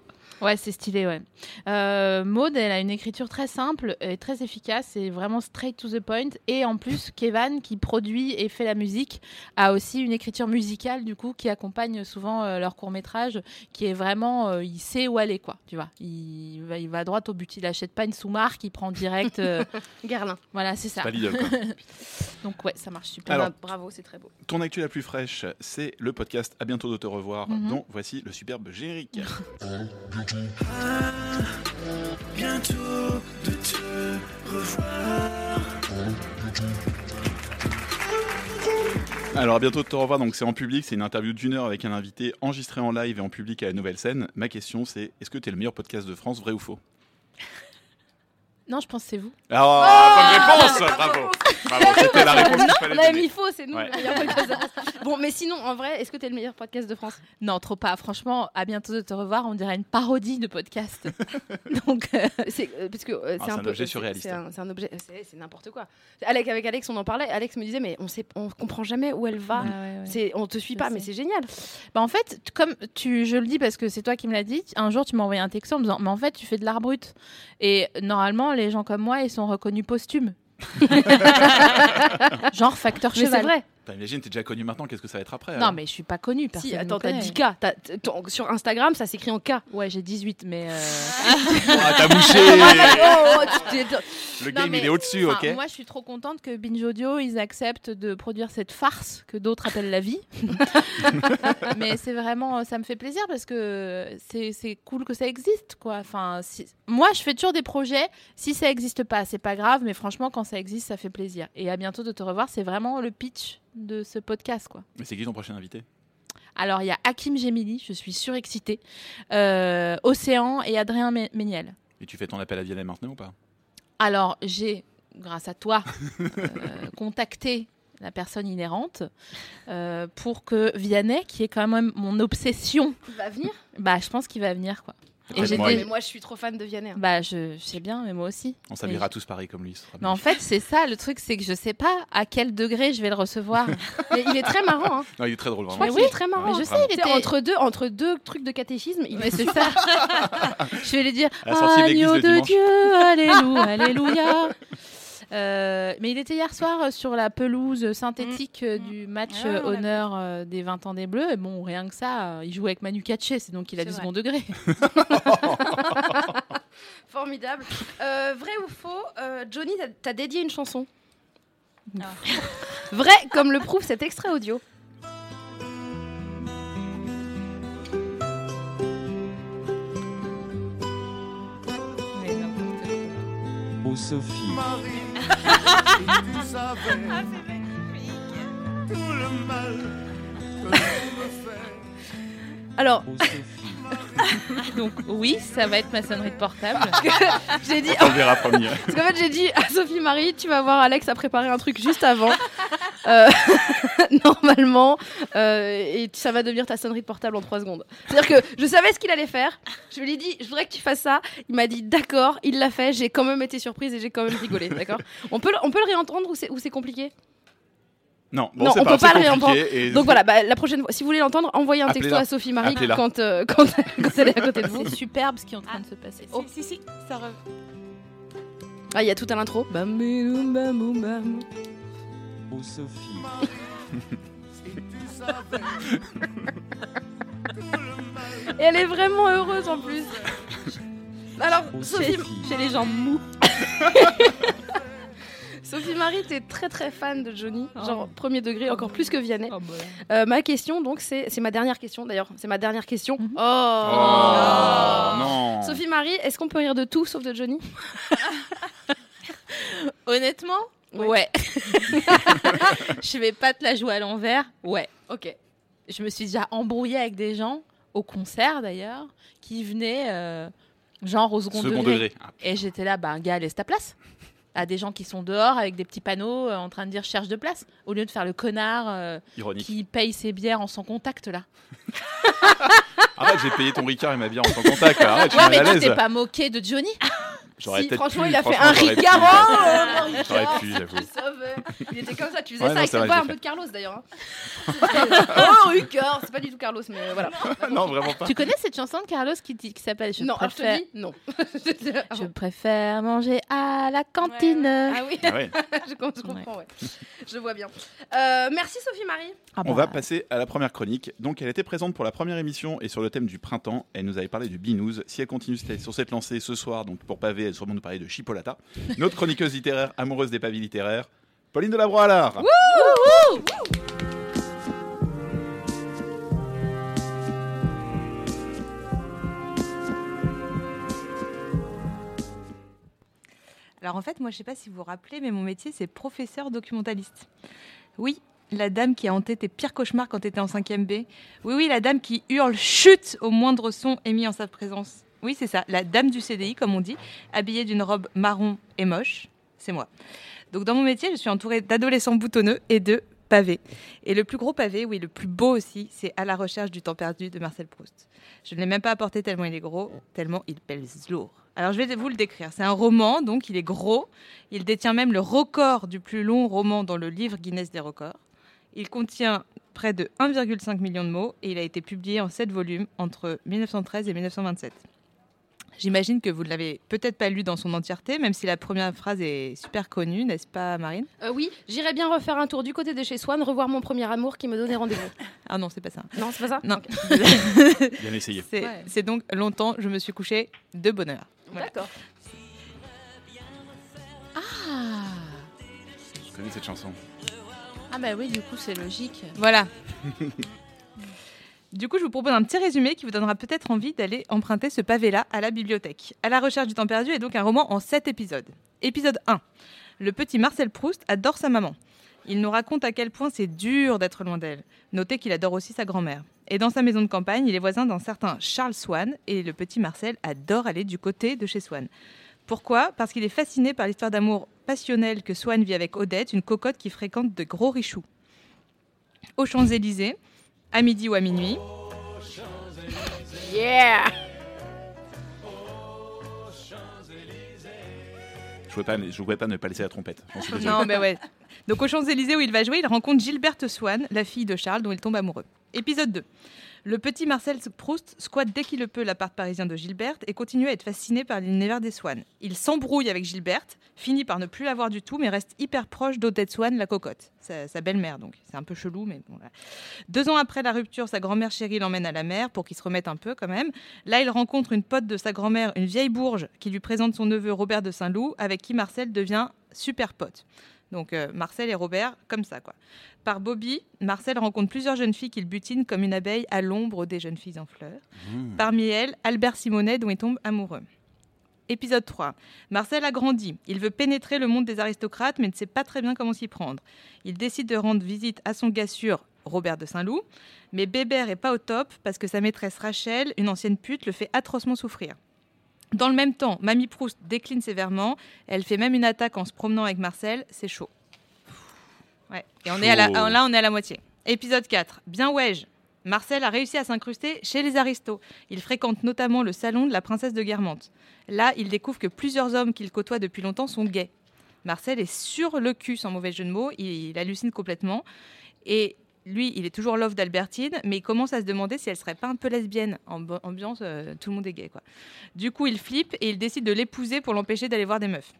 Ouais, c'est stylé, ouais. Euh, Maud, elle a une écriture très simple et très efficace et vraiment straight to the point. Et en plus, Kevan, qui produit et fait la musique, a aussi une écriture musicale, du coup, qui accompagne souvent euh, leur court-métrage, qui est vraiment, euh, il sait où aller, quoi, tu vois. Il va, il va droit au but, il achète pas une sous-marque, il prend direct... euh,
Guerlain.
Voilà, c'est ça.
pas Lidl, quoi.
Donc ouais, ça marche super.
Alors-
Bravo, c'est très beau.
Ton actu la plus fraîche, c'est le podcast À bientôt de te revoir,
Mhm.
dont voici le superbe générique.
Revoir.
Alors, à bientôt de te revoir, donc c'est en public, c'est une interview d'une heure avec un invité enregistré en live et en public à la nouvelle scène. Ma question, c'est est-ce que tu es le meilleur podcast de France, vrai ou faux?
Non, je pense que c'est vous.
Ah, bonne réponse Bravo Bravo, c'était la réponse qu'il fallait
on avait mis faux, c'est nous
Ouais.
Bon, mais sinon, en vrai, est-ce que t'es le meilleur podcast de France?
Non, trop pas. Franchement, à bientôt de te revoir, on dirait une parodie de podcast. Donc, euh,
c'est euh, parce que euh,
Ah,
c'est un,
objet surréaliste.
C'est un, c'est un objet, c'est c'est n'importe quoi. Alex, avec Alex, on en parlait. Alex me disait, mais on sait, on comprend jamais où elle va.
Ah ouais, ouais.
On te suit pas, mais c'est génial.
Bah en fait, comme tu, je le dis parce que c'est toi qui me l'as dit, un jour tu m'as envoyé un texto en me disant Mais en fait, tu fais de l'art brut. Et normalement, les gens comme moi, ils sont reconnus posthumes. Genre facteur
Mais c'est
cheval.
vrai.
Putain, Imagine, t'es déjà connu maintenant, qu'est-ce que ça va être après
Non,
alors
mais je suis pas connue. Personne
Si, attends, t'as
connaît.
10K. T'as- t- ton- sur Instagram, ça s'écrit en K.
Ouais, j'ai 18, mais. euh,
Ah, t'as bouché
Oh, tu t'es-
Le
Non,
game,
mais,
il est au-dessus,
enfin,
ok
Moi, je suis trop contente que Binge Audio, ils acceptent de produire cette farce que d'autres appellent la vie. mais c'est vraiment, ça me fait plaisir parce que c'est c'est cool que ça existe, quoi. Enfin, si- moi, je fais toujours des projets. Si ça existe pas, c'est pas grave, mais franchement, quand ça existe, ça fait plaisir. Et à bientôt de te revoir, c'est vraiment le pitch de ce podcast, quoi.
Mais c'est qui ton prochain invité?
Alors, il y a Hakim Gemili, je suis surexcitée, euh, Océan et Adrien Mé- Méniel.
Et tu fais ton appel à Vianney maintenant ou pas?
Alors, j'ai, grâce à toi, euh, contacté la personne inhérente euh, pour que Vianney, qui est quand même mon obsession,
Il va venir?
bah, je pense qu'il va venir, quoi. Et
Mais moi, je suis trop fan de Vianney. hein.
Bah, je, je sais bien, mais moi aussi.
On s'habillera tous pareil comme lui. ce sera
Mais en fait, c'est ça, le truc, c'est que je sais pas à quel degré je vais le recevoir.
Mais il est très marrant. Hein.
Non, il est très drôle,
Je
vraiment.
crois qu'il est très marrant.
Mais je sais, il était-
entre deux, entre deux trucs de catéchisme, il
c'est ça. je vais lui dire
de
Agneau de
dimanche.
Dieu, alléluia, alléluia. Euh, mais il était hier soir euh, sur la pelouse synthétique euh, du match
Ah,
euh, honneur euh, des 20 ans des Bleus. Et bon, rien que ça, euh, il jouait avec Manu Katché, c'est donc il a du
vrai.
second degré.
formidable. Euh, vrai ou faux euh, Johnny, t'as- dédié une chanson. Vrai, comme le prouve cet extrait audio.
Oh Sophie.
Tu savais tout le mal que l'on me fait.
Alors,
Oh.
donc oui, ça va être ma sonnerie de portable.
j'ai dit.
On verra premier.
Parce qu'en fait, j'ai dit à Sophie Marie, tu vas voir Alex a préparé un truc juste avant. Euh, normalement, euh, et ça va devenir ta sonnerie de portable en 3 secondes. C'est-à-dire que je savais ce qu'il allait faire. Je lui ai dit, je voudrais que tu fasses ça. Il m'a dit, d'accord, il l'a fait. J'ai quand même été surprise et j'ai quand même rigolé. D'accord? On peut, le- on peut le réentendre ou c'est compliqué?
Non, bon,
Non,
c'est
on
pas,
peut pas le réentendre.
Et
Donc voilà, bah, la prochaine fois, si vous voulez l'entendre, envoyez un texto à Sophie Marie quand, euh, quand, quand elle est à côté de vous.
C'est superbe ce qui est en train de se passer. Oh,
Si, si, si, ça re...
Ah, il y a tout à l'intro. Bam, bam, bam.
Oh Sophie.
Et elle est vraiment heureuse en plus. Alors,
Oh
Sophie,
Sophie.
j'ai les jambes mous.
Sophie Marie, t'es très très fan de Johnny,
Oh.
genre premier degré, encore plus que Vianney.
Oh, bah.
Euh, ma question, donc, c'est c'est ma dernière question d'ailleurs. C'est ma dernière question.
Mhm.
Oh,
Oh, non.
Sophie Marie, est-ce qu'on peut rire de tout sauf de Johnny?
Honnêtement,
Ouais.
ouais. je vais pas te la jouer à l'envers. Ouais.
Ok.
Je me suis déjà embrouillée avec des gens, au concert d'ailleurs, qui venaient euh, genre au second,
Second
degré.
degré. Ah,
Et j'étais là, bah, gars, laisse ta place. À des gens qui sont dehors avec des petits panneaux euh, en train de dire cherche de place, au lieu de faire le connard euh, qui paye ses bières en sans contact là.
Arrête, j'ai payé ton Ricard et ma bière en sans contact. Arrête,
Ouais, mais tu t'es pas moqué de Johnny
J'aurais
Si, franchement,
pu,
il a fait un
j'aurais pu.
Ricard. Oh, mon Ricard.
J'aurais pu, j'avoue.
Il était comme ça, tu faisais
Ouais,
ça
non,
avec
j'ai
un
fait.
peu de Carlos d'ailleurs. hein. oh, Ricard C'est pas du tout Carlos, mais voilà.
non, vraiment pas.
Tu connais cette chanson de Carlos qui, dit- qui s'appelle Je
Non, alors je te
préfère...
dis non.
Je préfère manger à la cantine.
Ah oui,
Ah
je, com- je comprends, ouais. Je vois bien. Euh, merci Sophie Marie.
Ah
On
bah.
va passer à la première chronique. Donc, elle était présente pour la première émission et sur le thème du printemps. Elle nous avait parlé du binous. Si elle continue sur cette lancée ce soir, donc pour pavé, va sûrement nous parler de Chipolata. Notre chroniqueuse littéraire, amoureuse des pavés littéraires, Pauline Delabroix à l'art.
Alors en fait, moi je sais pas si vous vous rappelez, mais mon métier c'est professeur documentaliste. Oui, la dame qui a hanté tes pires cauchemars quand tu étais en 5e B. Oui, oui, la dame qui hurle chute au moindre son émis en sa présence. Oui, c'est ça, la dame du CDI, comme on dit, habillée d'une robe marron et moche. C'est moi. Donc dans mon métier, je suis entourée d'adolescents boutonneux et de pavés. Et le plus gros pavé, oui, le plus beau aussi, c'est À la recherche du temps perdu de Marcel Proust. Je ne l'ai même pas apporté tellement il est gros, tellement il pèse lourd. Alors je vais vous le décrire. C'est un roman, donc il est gros. Il détient même le record du plus long roman dans le livre Guinness des records. Il contient près de 1,5 million de mots et il a été publié en 7 volumes entre 1913 et 1927. J'imagine que vous ne l'avez peut-être pas lu dans son entièreté, même si la première phrase est super connue, n'est-ce pas, Marine?
Euh, oui, j'irai bien refaire un tour du côté de chez Swan, revoir mon premier amour qui me donnait rendez-vous.
Ah non, c'est pas ça.
Non, c'est pas ça?
Non.
Bien essayé.
C'est
Ouais.
c'est donc longtemps, je me suis couchée de bonheur. Voilà.
D'accord.
Ah.
Je connais cette chanson.
ah bah oui, du coup c'est logique.
Voilà. Du coup, je vous propose un petit résumé qui vous donnera peut-être envie d'aller emprunter ce pavé-là à la bibliothèque. À la recherche du temps perdu est donc un roman en 7 épisodes. Épisode 1. Le petit Marcel Proust adore sa maman. Il nous raconte à quel point c'est dur d'être loin d'elle. Notez qu'il adore aussi sa grand-mère. Et dans sa maison de campagne, il est voisin d'un certain Charles Swann et le petit Marcel adore aller du côté de chez Swann. Pourquoi? Parce qu'il est fasciné par l'histoire d'amour passionnelle que Swann vit avec Odette, une cocotte qui fréquente de gros richoux. Aux Champs-Élysées, à midi ou à minuit,
Yeah
Je ne pouvais, pas- je pouvais pas ne pas laisser la trompette.
Non, mais ouais. Donc aux Champs-Élysées où il va jouer, il rencontre Gilberte Swann, la fille de Charles, dont il tombe amoureux. Épisode 2. Le petit Marcel Proust squatte dès qu'il le peut l'appart parisien de Gilberte et continue à être fasciné par l'univers des Swann. Il s'embrouille avec Gilberte, finit par ne plus la voir du tout, mais reste hyper proche d'Odette Swann, la cocotte, sa, belle-mère. Donc c'est un peu chelou, mais bon. Deux ans après la rupture, sa grand-mère chérie l'emmène à la mer pour qu'il se remette un peu quand même. Là, il rencontre une pote de sa grand-mère, une vieille bourge, qui lui présente son neveu Robert de Saint-Loup, avec qui Marcel devient super pote. Donc euh, Marcel et Robert, comme ça quoi. Par Bobby, Marcel rencontre plusieurs jeunes filles qu'il butine comme une abeille à l'ombre des jeunes filles en fleurs.
Mmh.
Parmi elles, Albert Simonet dont il tombe amoureux. Épisode 3. Marcel a grandi. Il veut pénétrer le monde des aristocrates mais ne sait pas très bien comment s'y prendre. Il décide de rendre visite à son gars sûr, Robert de Saint-Loup. Mais Bébert est pas au top parce que sa maîtresse Rachel, une ancienne pute, le fait atrocement souffrir. Dans le même temps, Mamie Proust décline sévèrement. Elle fait même une attaque en se promenant avec Marcel. C'est chaud. Ouais. Et on est à la, là, on est à la moitié. Épisode 4. Bien ouais. Marcel a réussi à s'incruster chez les aristos. Il fréquente notamment le salon de la princesse de Guermantes. Là, il découvre que plusieurs hommes qu'il côtoie depuis longtemps sont gays. Marcel est sur le cul, sans mauvais jeu de mots. Il, il hallucine complètement. Et lui, il est toujours love d'Albertine, mais il commence à se demander si elle serait pas un peu lesbienne. En ambiance, euh, tout le monde est gay, quoi. Du coup, il flippe et il décide de l'épouser pour l'empêcher d'aller voir des meufs.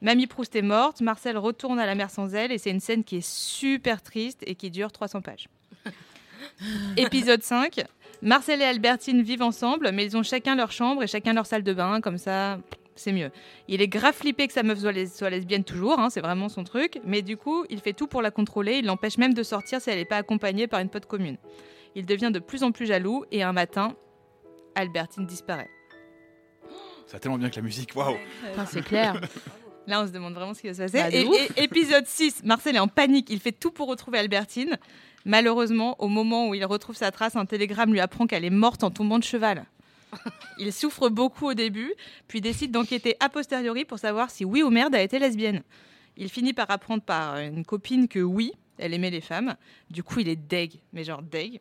Mamie Proust est morte, Marcel retourne à la mer sans elle, et c'est une scène qui est super triste et qui dure 300 pages. Épisode 5. Marcel et Albertine vivent ensemble, mais ils ont chacun leur chambre et chacun leur salle de bain, comme ça, c'est mieux. Il est grave flippé que sa meuf soit, les- soit lesbienne toujours, hein, c'est vraiment son truc, mais du coup, il fait tout pour la contrôler, il l'empêche même de sortir si elle n'est pas accompagnée par une pote commune. Il devient de plus en plus jaloux, et un matin, Albertine disparaît.
Ça va tellement bien que la musique, waouh
Putain, c'est clair.
Là, on se demande vraiment ce qui va se passer.
Bah,
et- épisode 6, Marcel est en panique. Il fait tout pour retrouver Albertine. Malheureusement, au moment où il retrouve sa trace, un télégramme lui apprend qu'elle est morte en tombant de cheval. Il souffre beaucoup au début, puis décide d'enquêter a posteriori pour savoir si oui ou merde a été lesbienne. Il finit par apprendre par une copine que oui, elle aimait les femmes. Du coup, il est deg, mais genre deg.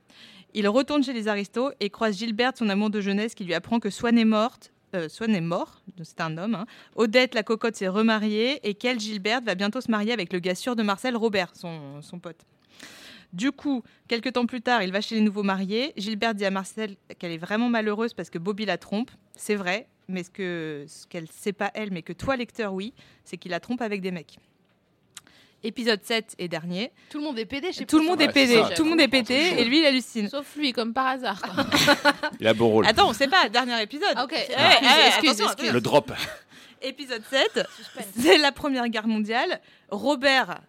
Il retourne chez les aristos et croise Gilberte, son amour de jeunesse, qui lui apprend que Swann est morte euh, Swan est mort, c'est un homme. hein. Odette, la cocotte, s'est remariée et Kel Gilbert va bientôt se marier avec le gars sûr de Marcel, Robert, son, son pote. Du coup, quelques temps plus tard, il va chez les nouveaux mariés. Gilbert dit à Marcel qu'elle est vraiment malheureuse parce que Bobby la trompe. C'est vrai, mais ce que ce qu'elle sait pas elle, mais que toi lecteur oui, c'est qu'il la trompe avec des mecs. Épisode 7 et dernier.
Tout le monde est pédé chez
Tout le monde est pédé,
ça.
tout le monde est pété et lui il hallucine.
Sauf lui, comme par hasard. quoi.
Il a beau rôle.
Attends, on sait pas, dernier épisode.
Ah, ok.
Eh,
Excuse,
eh,
excuse,
attention,
excuse.
Le drop.
Épisode 7, c'est la Première Guerre mondiale. Robert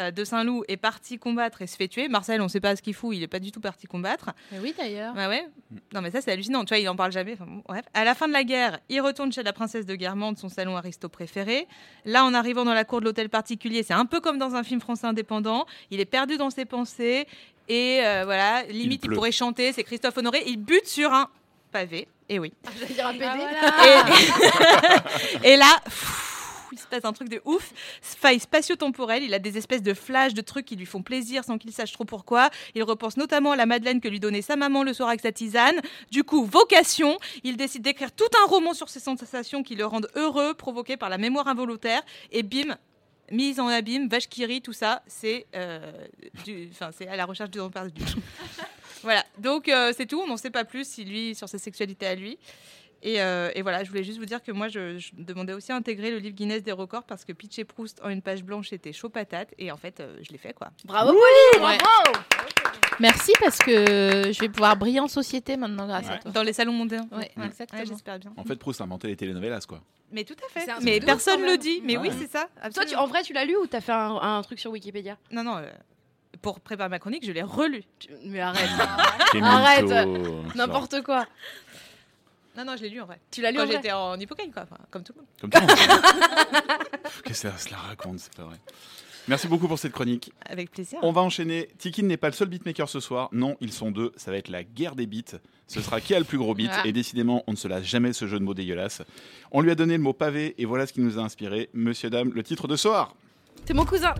euh, de Saint-Loup est parti combattre et se fait tuer. Marcel, on sait pas ce qu'il fout, il est pas du tout parti combattre.
Mais oui, d'ailleurs.
Ouais, ouais. Non, mais ça, c'est hallucinant. Tu vois, il en parle jamais. Enfin, bon, bref. À la fin de la guerre, il retourne chez la princesse de Guermantes, son salon aristo préféré. Là, en arrivant dans la cour de l'hôtel particulier, c'est un peu comme dans un film français indépendant. Il est perdu dans ses pensées. Et euh, voilà, limite, il, pourrait chanter. C'est Christophe Honoré. Il bute sur un pavé. Et oui.
J'allais dire un pédé.
Et, et là, pff, il se passe un truc de ouf. Faille spatio-temporelle. Il a des espèces de flashs, de trucs qui lui font plaisir sans qu'il sache trop pourquoi. Il repense notamment à la Madeleine que lui donnait sa maman le soir avec sa tisane. Du coup, vocation. Il décide d'écrire tout un roman sur ces sensations qui le rendent heureux, provoquées par la mémoire involontaire. Et bim, mise en abîme, vache qui rit, tout ça, c'est euh, à la recherche du temps voilà, donc euh, c'est tout. On n'en sait pas plus si lui, sur sa sexualité à lui. Et, euh, et voilà, je voulais juste vous dire que moi, je, je demandais aussi à intégrer le livre Guinness des records parce que Pitch et Proust en une page blanche était chaud patate. Et en fait, euh, je l'ai fait quoi.
Bravo, Pauline
Ouais.
Bravo
Merci parce que je vais pouvoir briller en société maintenant grâce à toi.
Dans les salons mondains.
Ouais,
Ouais,
exactement.
ouais, J'espère bien.
En fait, Proust a inventé les telenovelas, quoi.
Mais tout à fait. Mais personne le dit. Mais oui, c'est ça.
Toi, tu, en vrai, tu l'as lu ou t'as fait un, un truc sur Wikipédia?
Non, non. euh, pour préparer ma chronique, je l'ai relu.
Mais arrête Arrête. N'importe quoi
Non, non, je l'ai lu en vrai.
Tu l'as lu
Quand
en vrai
j'étais en hippocampe, quoi. Enfin, comme tout le monde.
Comme ça. on- Qu'est-ce que ça se la raconte, c'est pas vrai. Merci beaucoup pour cette chronique.
Avec plaisir.
On va enchaîner. Tikin n'est pas le seul beatmaker ce soir. Non, ils sont deux. Ça va être la guerre des beats. Ce sera qui a le plus gros beat.
Ah.
Et décidément, on ne se lasse jamais ce jeu de mots dégueulasse. On lui a donné le mot pavé et voilà ce qui nous a inspiré. Monsieur, dame, le titre de soir.
T'es mon cousin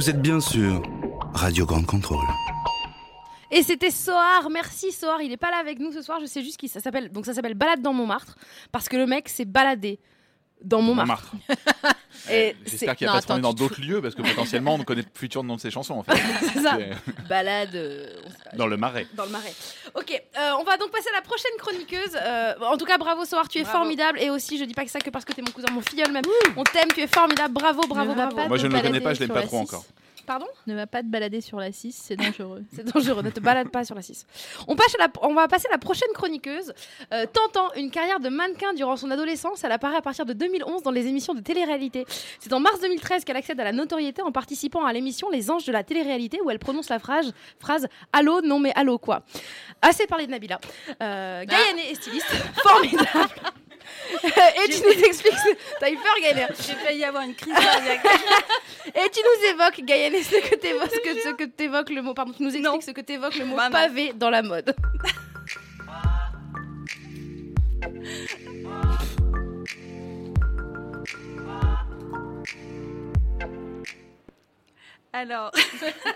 Vous êtes bien sûr Radio Grande Contrôle.
Et c'était Soar, merci Soar, il est pas là avec nous ce soir, je sais juste qu'il ça s'appelle donc ça s'appelle Balade dans Montmartre parce que le mec s'est baladé dans Montmartre. C'est-
J'espère qu'il va
Non,
pas
attends,
dans d'autres lieux parce que potentiellement on connaît le futur nom de ses chansons en fait.
C'est ça. Balade euh.
Dans le marais.
Dans le marais. Ok, euh, on va donc passer à la prochaine chroniqueuse. Euh, en tout cas, bravo Soar, tu es formidable. Et aussi, je dis pas que ça que parce que t'es mon cousin, mon filleul même. On t'aime, tu es formidable. Bravo, bravo, bravo.
Moi, je ne le connais pas, je l'aime pas trop
6.
encore.
Pardon
Ne va pas te balader sur la 6, c'est dangereux.
C'est dangereux, ne te balade pas sur la 6. On, passe à la- on va passer à la prochaine chroniqueuse. Euh, tentant une carrière de mannequin durant son adolescence, elle apparaît à partir de 2011 dans les émissions de télé-réalité. C'est en mars 2013 qu'elle accède à la notoriété en participant à l'émission Les Anges de la télé-réalité où elle prononce la phrase, phrase Allô, non mais allô quoi. Assez parlé de Nabila. Euh, Gaïané est styliste, formidable. Et tu nous expliques. T'as eu peur, Gaïané
J'ai failli avoir une crise cardiaque.
Et tu nous évoques, Gaïané, ce que t'évoques, ce que, t'évoques le mot. Pardon, tu nous expliques ce que t'évoques le mot
non.
pavé dans la mode.
Alors,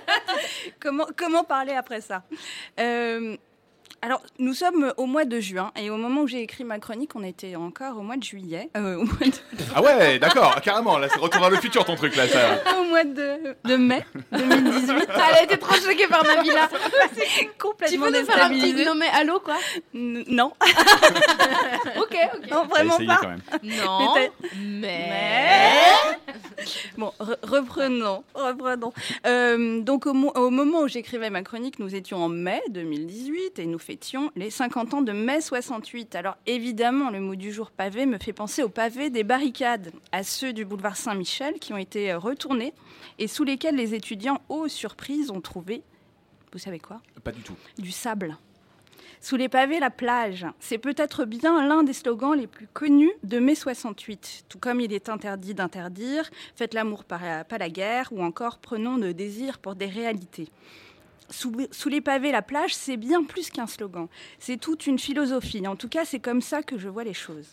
comment, comment parler après ça? Euh, Alors, nous sommes au mois de juin et au moment où j'ai écrit ma chronique, on était encore au mois de juillet. euh, au, mois de,
Ah ouais, d'accord, carrément. Là, c'est retour vers le futur ton truc là. Ça.
au mois de, de mai 2018.
Elle a été trop choquée par Nabila.
C'est
Tu
complètement
peux nous faire un petit mais allô quoi
N- Non.
Ok, ok.
Non, vraiment
essayé
pas.
quand même.
Non,
Mais
mais...
Bon, re- reprenons, reprenons. Euh, donc, au, mo- au moment où j'écrivais ma chronique, nous étions en mai 2018 et nous fêtions les 50 ans de mai 68. Alors, évidemment, le mot du jour pavé me fait penser aux pavés des barricades, à ceux du boulevard Saint-Michel qui ont été euh, retournés et sous lesquels les étudiants, aux surprises, ont trouvé, vous savez quoi?
Pas du tout.
du sable. Sous les pavés, la plage. C'est peut-être bien l'un des slogans les plus connus de mai 68. Tout comme il est interdit d'interdire, faites l'amour par- pas la guerre, ou encore prenons le désir pour des réalités. Sous, sous les pavés, la plage, c'est bien plus qu'un slogan. C'est toute une philosophie. En tout cas, c'est comme ça que je vois les choses.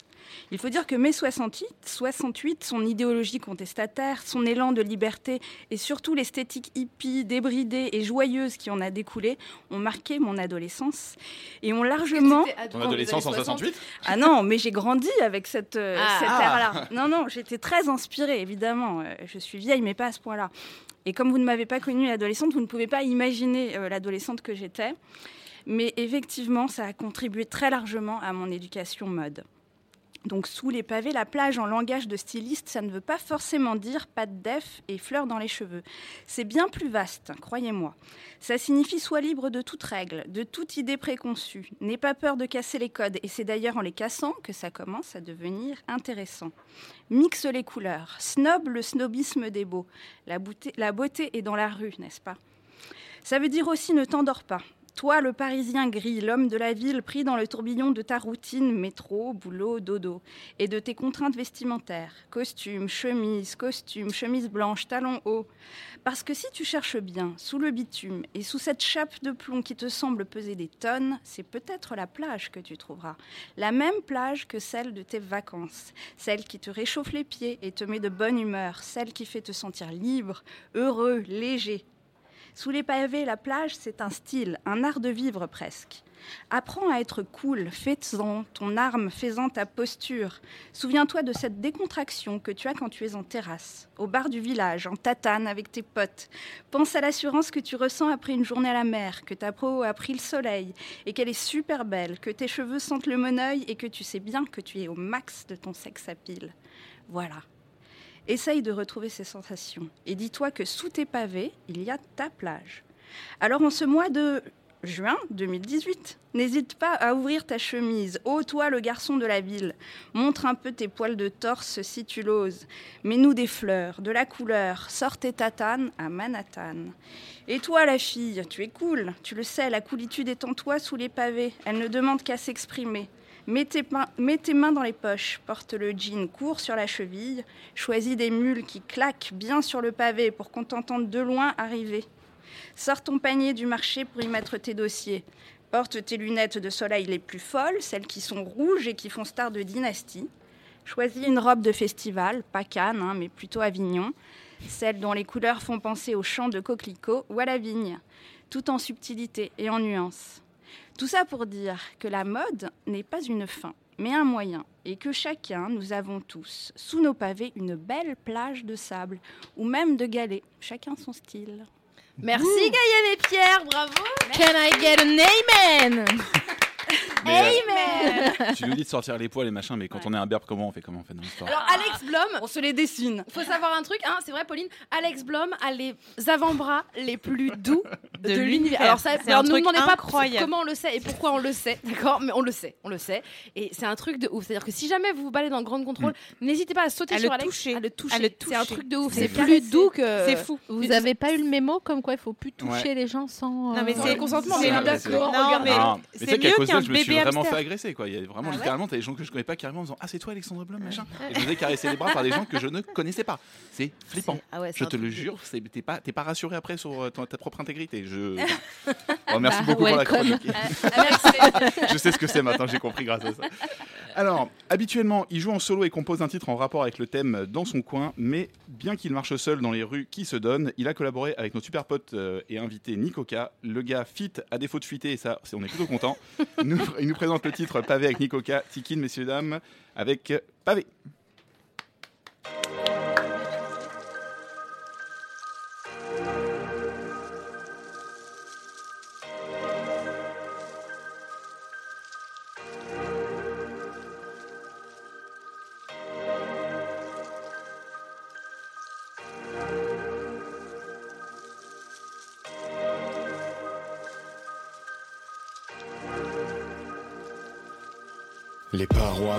Il faut dire que mai 68, 68, son idéologie contestataire, son élan de liberté et surtout l'esthétique hippie, débridée et joyeuse qui en a découlé ont marqué mon adolescence et ont largement...
Ton adolescence en 68
Ah non, mais j'ai grandi avec cette, euh,
Ah.
cette
Ah.
ère-là. Non, non, j'étais très inspirée, évidemment. Euh, Je suis vieille, mais pas à ce point-là. Et comme vous ne m'avez pas connue adolescente, vous ne pouvez pas imaginer euh, l'adolescente que j'étais. Mais effectivement, ça a contribué très largement à mon éducation mode. Donc sous les pavés, la plage en langage de styliste, ça ne veut pas forcément dire pas de def et fleurs dans les cheveux. C'est bien plus vaste, croyez-moi. Ça signifie sois libre de toute règle, de toute idée préconçue. N'aie pas peur de casser les codes et c'est d'ailleurs en les cassant que ça commence à devenir intéressant. Mixe les couleurs, snob le snobisme des beaux. La beauté, la beauté est dans la rue, n'est-ce pas? Ça veut dire aussi ne t'endors pas. Toi, le Parisien gris, l'homme de la ville pris dans le tourbillon de ta routine, métro, boulot, dodo, et de tes contraintes vestimentaires, costume, chemise, costume, chemise blanche, talons hauts. Parce que si tu cherches bien, sous le bitume et sous cette chape de plomb qui te semble peser des tonnes, c'est peut-être la plage que tu trouveras. La même plage que celle de tes vacances, celle qui te réchauffe les pieds et te met de bonne humeur, celle qui fait te sentir libre, heureux, léger, sous les pavés, la plage, c'est un style, un art de vivre presque. Apprends à être cool, fais-en ton arme, fais-en ta posture. Souviens-toi de cette décontraction que tu as quand tu es en terrasse, au bar du village, en tatane avec tes potes. Pense à l'assurance que tu ressens après une journée à la mer, que ta peau a pris le soleil et qu'elle est super belle, que tes cheveux sentent le moneuil et que tu sais bien que tu es au max de ton sex appeal. Voilà. Essaye de retrouver ces sensations et dis-toi que sous tes pavés, il y a ta plage. Alors en ce mois de juin 2018, n'hésite pas à ouvrir ta chemise. Ô toi le garçon de la ville, montre un peu tes poils de torse si tu l'oses. Mets-nous des fleurs, de la couleur, sors tes tatanes à Manhattan. Et toi la fille, tu es cool, tu le sais, la coolitude est en toi sous les pavés, elle ne demande qu'à s'exprimer. Mets tes, mains, dans les poches, porte le jean court sur la cheville, choisis des mules qui claquent bien sur le pavé pour qu'on t'entende de loin arriver. Sors ton panier du marché pour y mettre tes dossiers. Porte tes lunettes de soleil les plus folles, celles qui sont rouges et qui font star de dynastie. Choisis une robe de festival, pas Cannes, hein, mais plutôt Avignon. celles dont les couleurs font penser aux champs de coquelicots ou à la vigne, tout en subtilité et en nuances. Tout ça pour dire que la mode n'est pas une fin, mais un moyen, et que chacun, nous avons tous, sous nos pavés, une belle plage de sable, ou même de galets, chacun son style.
Merci Gaëlle et Pierre, bravo.
Can I get an amen
Mais,
Amen.
Tu nous dis de sortir les poils et machin, mais quand on est un berbe, comment on fait Comment on fait dans l'histoire
Alors Alex Blom,
on se les dessine.
Faut savoir un truc, hein, c'est vrai Pauline, Alex Blom a les avant-bras les plus doux de,
De
l'univers. Alors ça,
C'est
alors
un
ne me
truc
demandez pas
incroyable.
comment on le sait et pourquoi on le sait, d'accord Mais on le sait, on le sait. Et c'est un truc de ouf. C'est-à-dire que si jamais vous vous baladez dans le Grand Contrôle, n'hésitez pas à sauter
À
sur
le
Alex,
toucher.
à le toucher.
À le
C'est un truc de ouf.
C'est
plus doux que.
C'est fou.
Vous avez pas eu le mémo comme quoi il faut plus toucher
Ouais.
les gens sans.
Non, mais
euh,
c'est-
consentement, mais d'accord,
Non,
regardez.
mais c'est mieux qu'un
me suis vraiment fait agresser. Quoi. Il y a vraiment
Ah ouais
littéralement t'as des gens que je connais pas carrément en disant Ah, c'est toi Alexandre Blum, machin. Et je me caresser les bras par des gens que je ne connaissais pas. C'est flippant.
Ah ouais,
Je te le jure, c'est- t'es pas, t'es pas rassuré après sur euh, ta propre intégrité. Je... Bon, merci beaucoup pour la chronique. je sais ce que c'est maintenant, j'ai compris grâce à ça. Alors, habituellement, il joue en solo et compose un titre en rapport avec le thème dans son coin, mais bien qu'il marche seul dans les rues qui se donnent, il a collaboré avec notre super pote euh, et invité Nikoka. Le gars fit à défaut de fuiter, et ça, c'est- on est plutôt content. Nous- il nous présente le titre Pavé avec Nikoka. Tikin, messieurs, dames, avec Pavé.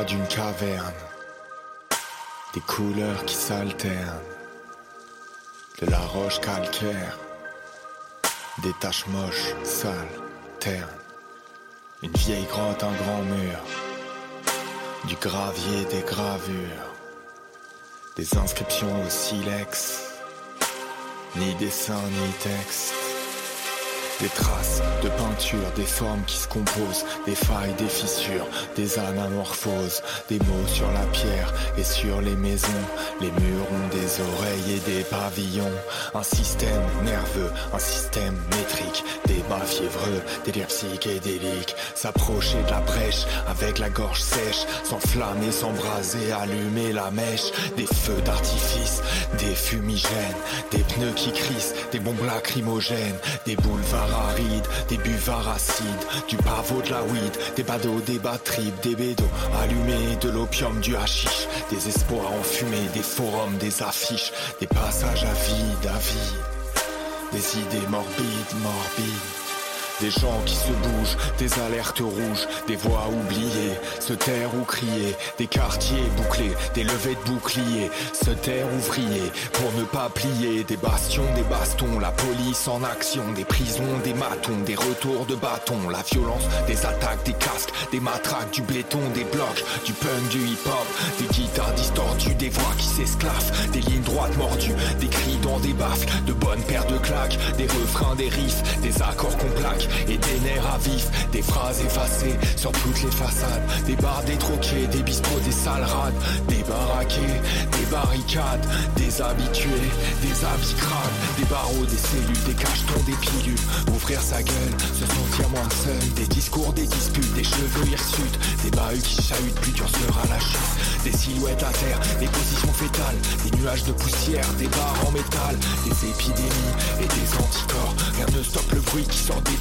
D'une caverne, des couleurs qui s'alternent, de la roche calcaire, des taches moches, sales, ternes, une vieille grotte, un grand mur, du gravier, des gravures, des inscriptions au silex, ni dessin ni texte. Des traces de peinture, des formes qui se composent, des failles, des fissures, des anamorphoses, des mots sur la pierre et sur les maisons. Les murs ont des oreilles et des pavillons. Un système nerveux, un système métrique, des bas fiévreux, des délires psychédéliques. S'approcher de la brèche avec la gorge sèche, s'enflammer, s'embraser, allumer la mèche. Des feux d'artifice, des fumigènes, des pneus qui crissent, des bombes lacrymogènes, des boulevards des buvards acides, du pavot de la weed, des badauds, des batteries, des bédos allumés, de l'opium, du hashish, des espoirs enfumés, des forums, des affiches, des passages à vide, à vide, des idées morbides, morbides. Des gens qui se bougent, des alertes rouges, des voix oubliées, se taire ou crier, des quartiers bouclés, des levées de boucliers, se taire ouvrier pour ne pas plier, des bastions, des bastons, la police en action, des prisons, des matons, des retours de bâtons, la violence, des attaques, des casques, des matraques, du béton, des blocs, du punk, du hip-hop, des guitares distordues, des voix qui s'esclaffent, des lignes droites mordues, des cris dans des baffles, de bonnes paires de claques, des refrains, des riffs, des accords qu'on plaque et des nerfs à vif, des phrases effacées sur toutes les façades, des bars, des troquets, des bistrots, des salles rades, des baraquets, des barricades, des habitués, des habits crades, des barreaux, des cellules, des cachetons, des pilules, ouvrir sa gueule, se sentir moins seul, des discours, des disputes, des cheveux hirsutes, des bahuts qui chahutent, plus dur sera la chute, des silhouettes à terre, des positions fétales, des nuages de poussière, des barres en métal, des épidémies et des anticorps, rien ne stoppe le bruit qui sort des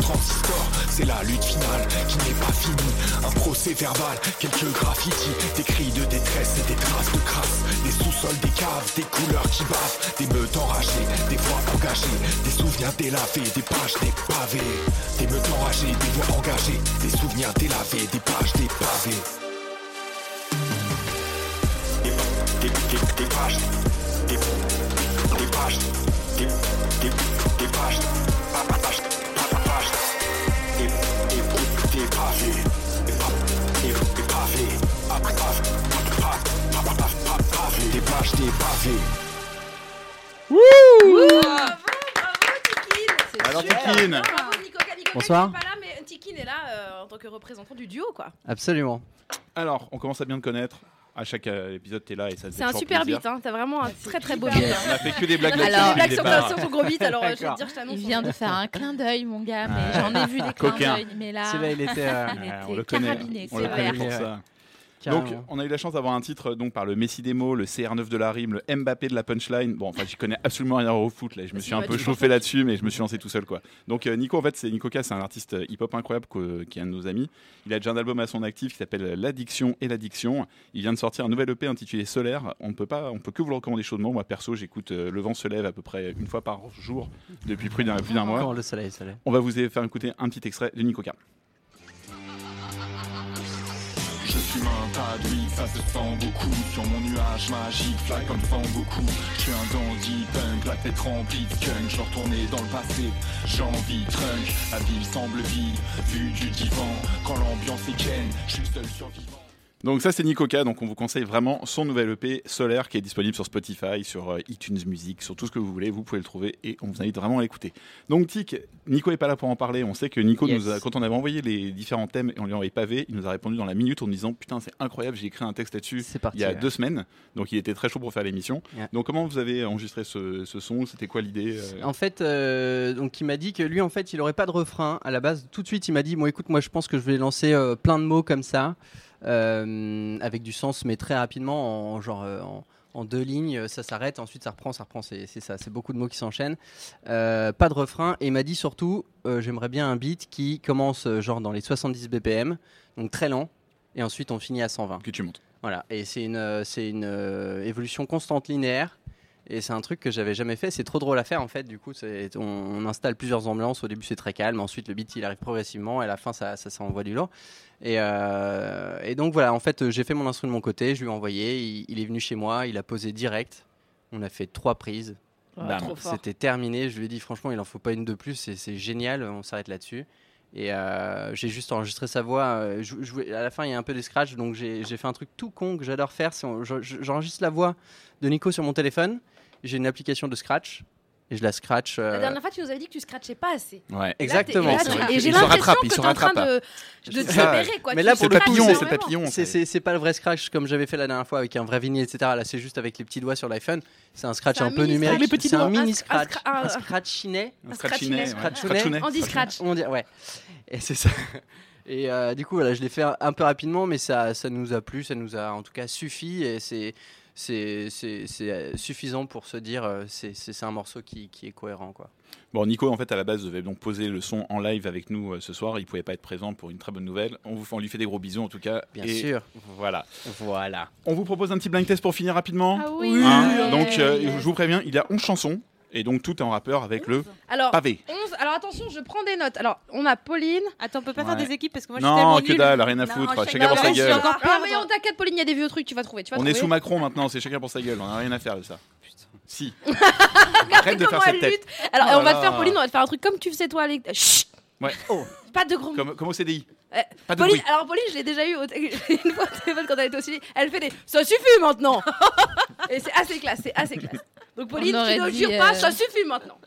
c'est la lutte finale qui n'est pas finie, un procès verbal, quelques graffitis, des cris de détresse et des traces de crasse, des sous-sols, des caves, des couleurs qui bavent, des meutes enragées, des voix engagées, des souvenirs délavés, des pages, des pavés, des meutes enragées, des voix engagées, des souvenirs délavés, des pages, des pavés. Des, des, des, des pages, des, des pages, des, des, des pages, pavés, des pavés.
Alors, Tikin
Bravo Nico, Nico,
Bonsoir.
n'est pas là, mais Tikin est là euh, en tant que représentant du duo, quoi.
Absolument.
Alors, on commence à bien te connaître. À chaque euh, épisode, t'es là et ça te fait
C'est un
toujours
super
plaisir.
beat, hein. t'as vraiment un très très beau beat. hein.
On a fait que des blagues
On a
là-dessus
fait
depuis
des blagues
le
sur,
départ.
sur ton gros beat, alors euh, je vais te dire, je t'annonce.
Il vient de faire un clin d'œil, mon gars, mais j'en ai vu des clins
Coquin.
d'œil. Mais là,
Celui-là, il était, euh,
il était
on le connaît,
carabiné,
on
c'est
le
vrai.
connaît pour ça.
Carrément.
Donc, on a eu la chance d'avoir un titre donc par le Messi Demo, le CR9 de la rime, le Mbappé de la punchline. Bon, enfin, j'y connais absolument rien au foot là. Je me suis un peu chauffé là-dessus, mais je me suis lancé tout seul quoi. Donc, euh, Nico, en fait, c'est Nico K, c'est un artiste euh, hip-hop incroyable que- qui est un de nos amis. Il a déjà un album à son actif qui s'appelle L'addiction et l'addiction. Il vient de sortir un nouvel EP intitulé Solaire. On ne peut pas, on peut que vous le recommander chaudement. Moi, perso, j'écoute euh, Le vent se lève à peu près une fois par jour depuis plus d'un mois.
Le soleil.
On va vous faire écouter un petit extrait de Nico K.
Un tas d'huile, ça se sent beaucoup. Sur mon nuage magique, fly comme fan beaucoup. Je suis un dandy punk, la tête remplie de skunk Je retournais dans le passé, j'ai envie de trunk. La ville semble vide, vue du divan. Quand l'ambiance est ken, je suis seul survivant
Donc ça c'est Nicoka, donc on vous conseille vraiment son nouvel EP Solaire qui est disponible sur Spotify, sur euh, iTunes Music, sur tout ce que vous voulez, vous pouvez le trouver et on vous invite vraiment à l'écouter. Donc Tic, Nico est pas là pour en parler, on sait que Nico
Yes.
nous a, quand on avait envoyé les différents thèmes et on lui a envoyé pavé, il nous a répondu dans la minute en nous disant putain c'est incroyable, j'ai écrit un texte là-dessus il y a
ouais.
deux semaines, donc il était très chaud pour faire l'émission. Donc comment vous avez enregistré ce, ce son, c'était quoi l'idée euh?
En fait, euh, donc il m'a dit que lui, en fait, il aurait pas de refrain à la base. Tout de suite, il m'a dit, bon, écoute, moi, je pense que je vais lancer euh, plein de mots comme ça, avec du sens, mais très rapidement, en genre. euh, en, en deux lignes, ça s'arrête, ensuite ça reprend, ça reprend, c'est ça, c'est beaucoup de mots qui s'enchaînent. Euh, pas de refrain, et il m'a dit surtout, euh, j'aimerais bien un beat qui commence euh, genre dans les 70 BPM, donc très lent, et ensuite on finit à 120.
Que tu montes.
Voilà, et c'est une, euh, c'est une euh, évolution constante linéaire. Et c'est un truc que j'avais jamais fait. C'est trop drôle à faire en fait. Du coup, c'est- on, on installe plusieurs ambiances. Au début, c'est très calme. Ensuite, le beat il arrive progressivement. Et à la fin, ça, ça, ça envoie du lourd. Et, euh, et donc voilà, en fait, j'ai fait mon instru de mon côté. Je lui ai envoyé. Il, il est venu chez moi. Il a posé direct. On a fait trois prises. C'était terminé. Je lui ai dit franchement, il en faut pas une de plus. C'est c'est génial. On s'arrête là-dessus. Et euh, j'ai juste enregistré sa voix. euh, je- je voulais- à la fin, il y a un peu des scratchs, donc j'ai j'ai fait un truc tout con que j'adore faire. J'enregistre la voix de Nico sur mon téléphone. J'ai une application de scratch et je la scratch. euh,
La dernière fois, tu nous avais dit que tu scratchais pas assez.
Ouais,
Et là,
exactement.
et là, tu-. Et j'ai l'impression que
il
t'es
se
en train de, de te libérer, quoi.
Mais
Tu
là, c'est
énormément.
c'est- c'est c'est pas le vrai scratch comme j'avais fait la dernière fois avec un vrai vinyle, etc. Là, c'est juste avec les petits doigts sur l'iPhone. C'est un scratch
un
un peu numérique. C'est un mini
Un-
scratch.
un-
scratchinet.
Un scratchinet.
Scratchounet.
Andy Scratch.
On dit, ouais. Et c'est ça. Et euh, du coup, voilà, je l'ai fait un peu rapidement, mais ça, ça nous a plu, ça nous a en tout cas suffi. Et c'est c'est euh, suffisant pour se dire euh, c'est c'est c'est un morceau qui, qui est cohérent quoi.
Bon, Nico, en fait, à la base, devait donc poser le son en live avec nous euh, ce soir. Il pouvait pas être présent pour une très bonne nouvelle. On, vous, on lui fait des gros bisous, en tout cas.
Bien
Et
sûr.
Voilà.
Voilà.
On vous propose un petit blind test pour finir rapidement.
Ah oui.
Hein
Oui.
donc, euh, je vous préviens, il y a 11 chansons. Et donc, tout est en rappeur avec le
Alors,
pavé.
11. Alors attention, je prends des notes. Alors, on a Pauline.
Attends, on peut pas
Ouais.
faire des équipes parce que moi je
Non,
suis tellement
que
nulle.
dalle, rien à
Non,
foutre,
chacun
chacun pour
pour
sa gueule.
encore
Ah, mais on t'inquiète, Pauline, il y a des vieux trucs, tu vas trouver. Tu vas
On est sous Macron maintenant, c'est chacun pour sa gueule. On n'a rien à faire de ça. Si.
Regardez
Arrête de
comment
faire cette tête.
lutte. Alors,
Oh
on va te faire. Pauline, on va te faire un truc comme tu faisais toi. Les... Chut
Ouais. Oh.
Pas de gros.
Comme, comme au CDI.
Euh,
Pas de
Pauline,
bruit.
alors Pauline, je l'ai déjà eu au une fois au téléphone quand elle était au ciné. Elle fait des ça suffit maintenant. Et c'est assez classe, c'est assez classe. Donc Pauline,
On
tu ne
dit,
jures pas,
euh,
ça suffit maintenant.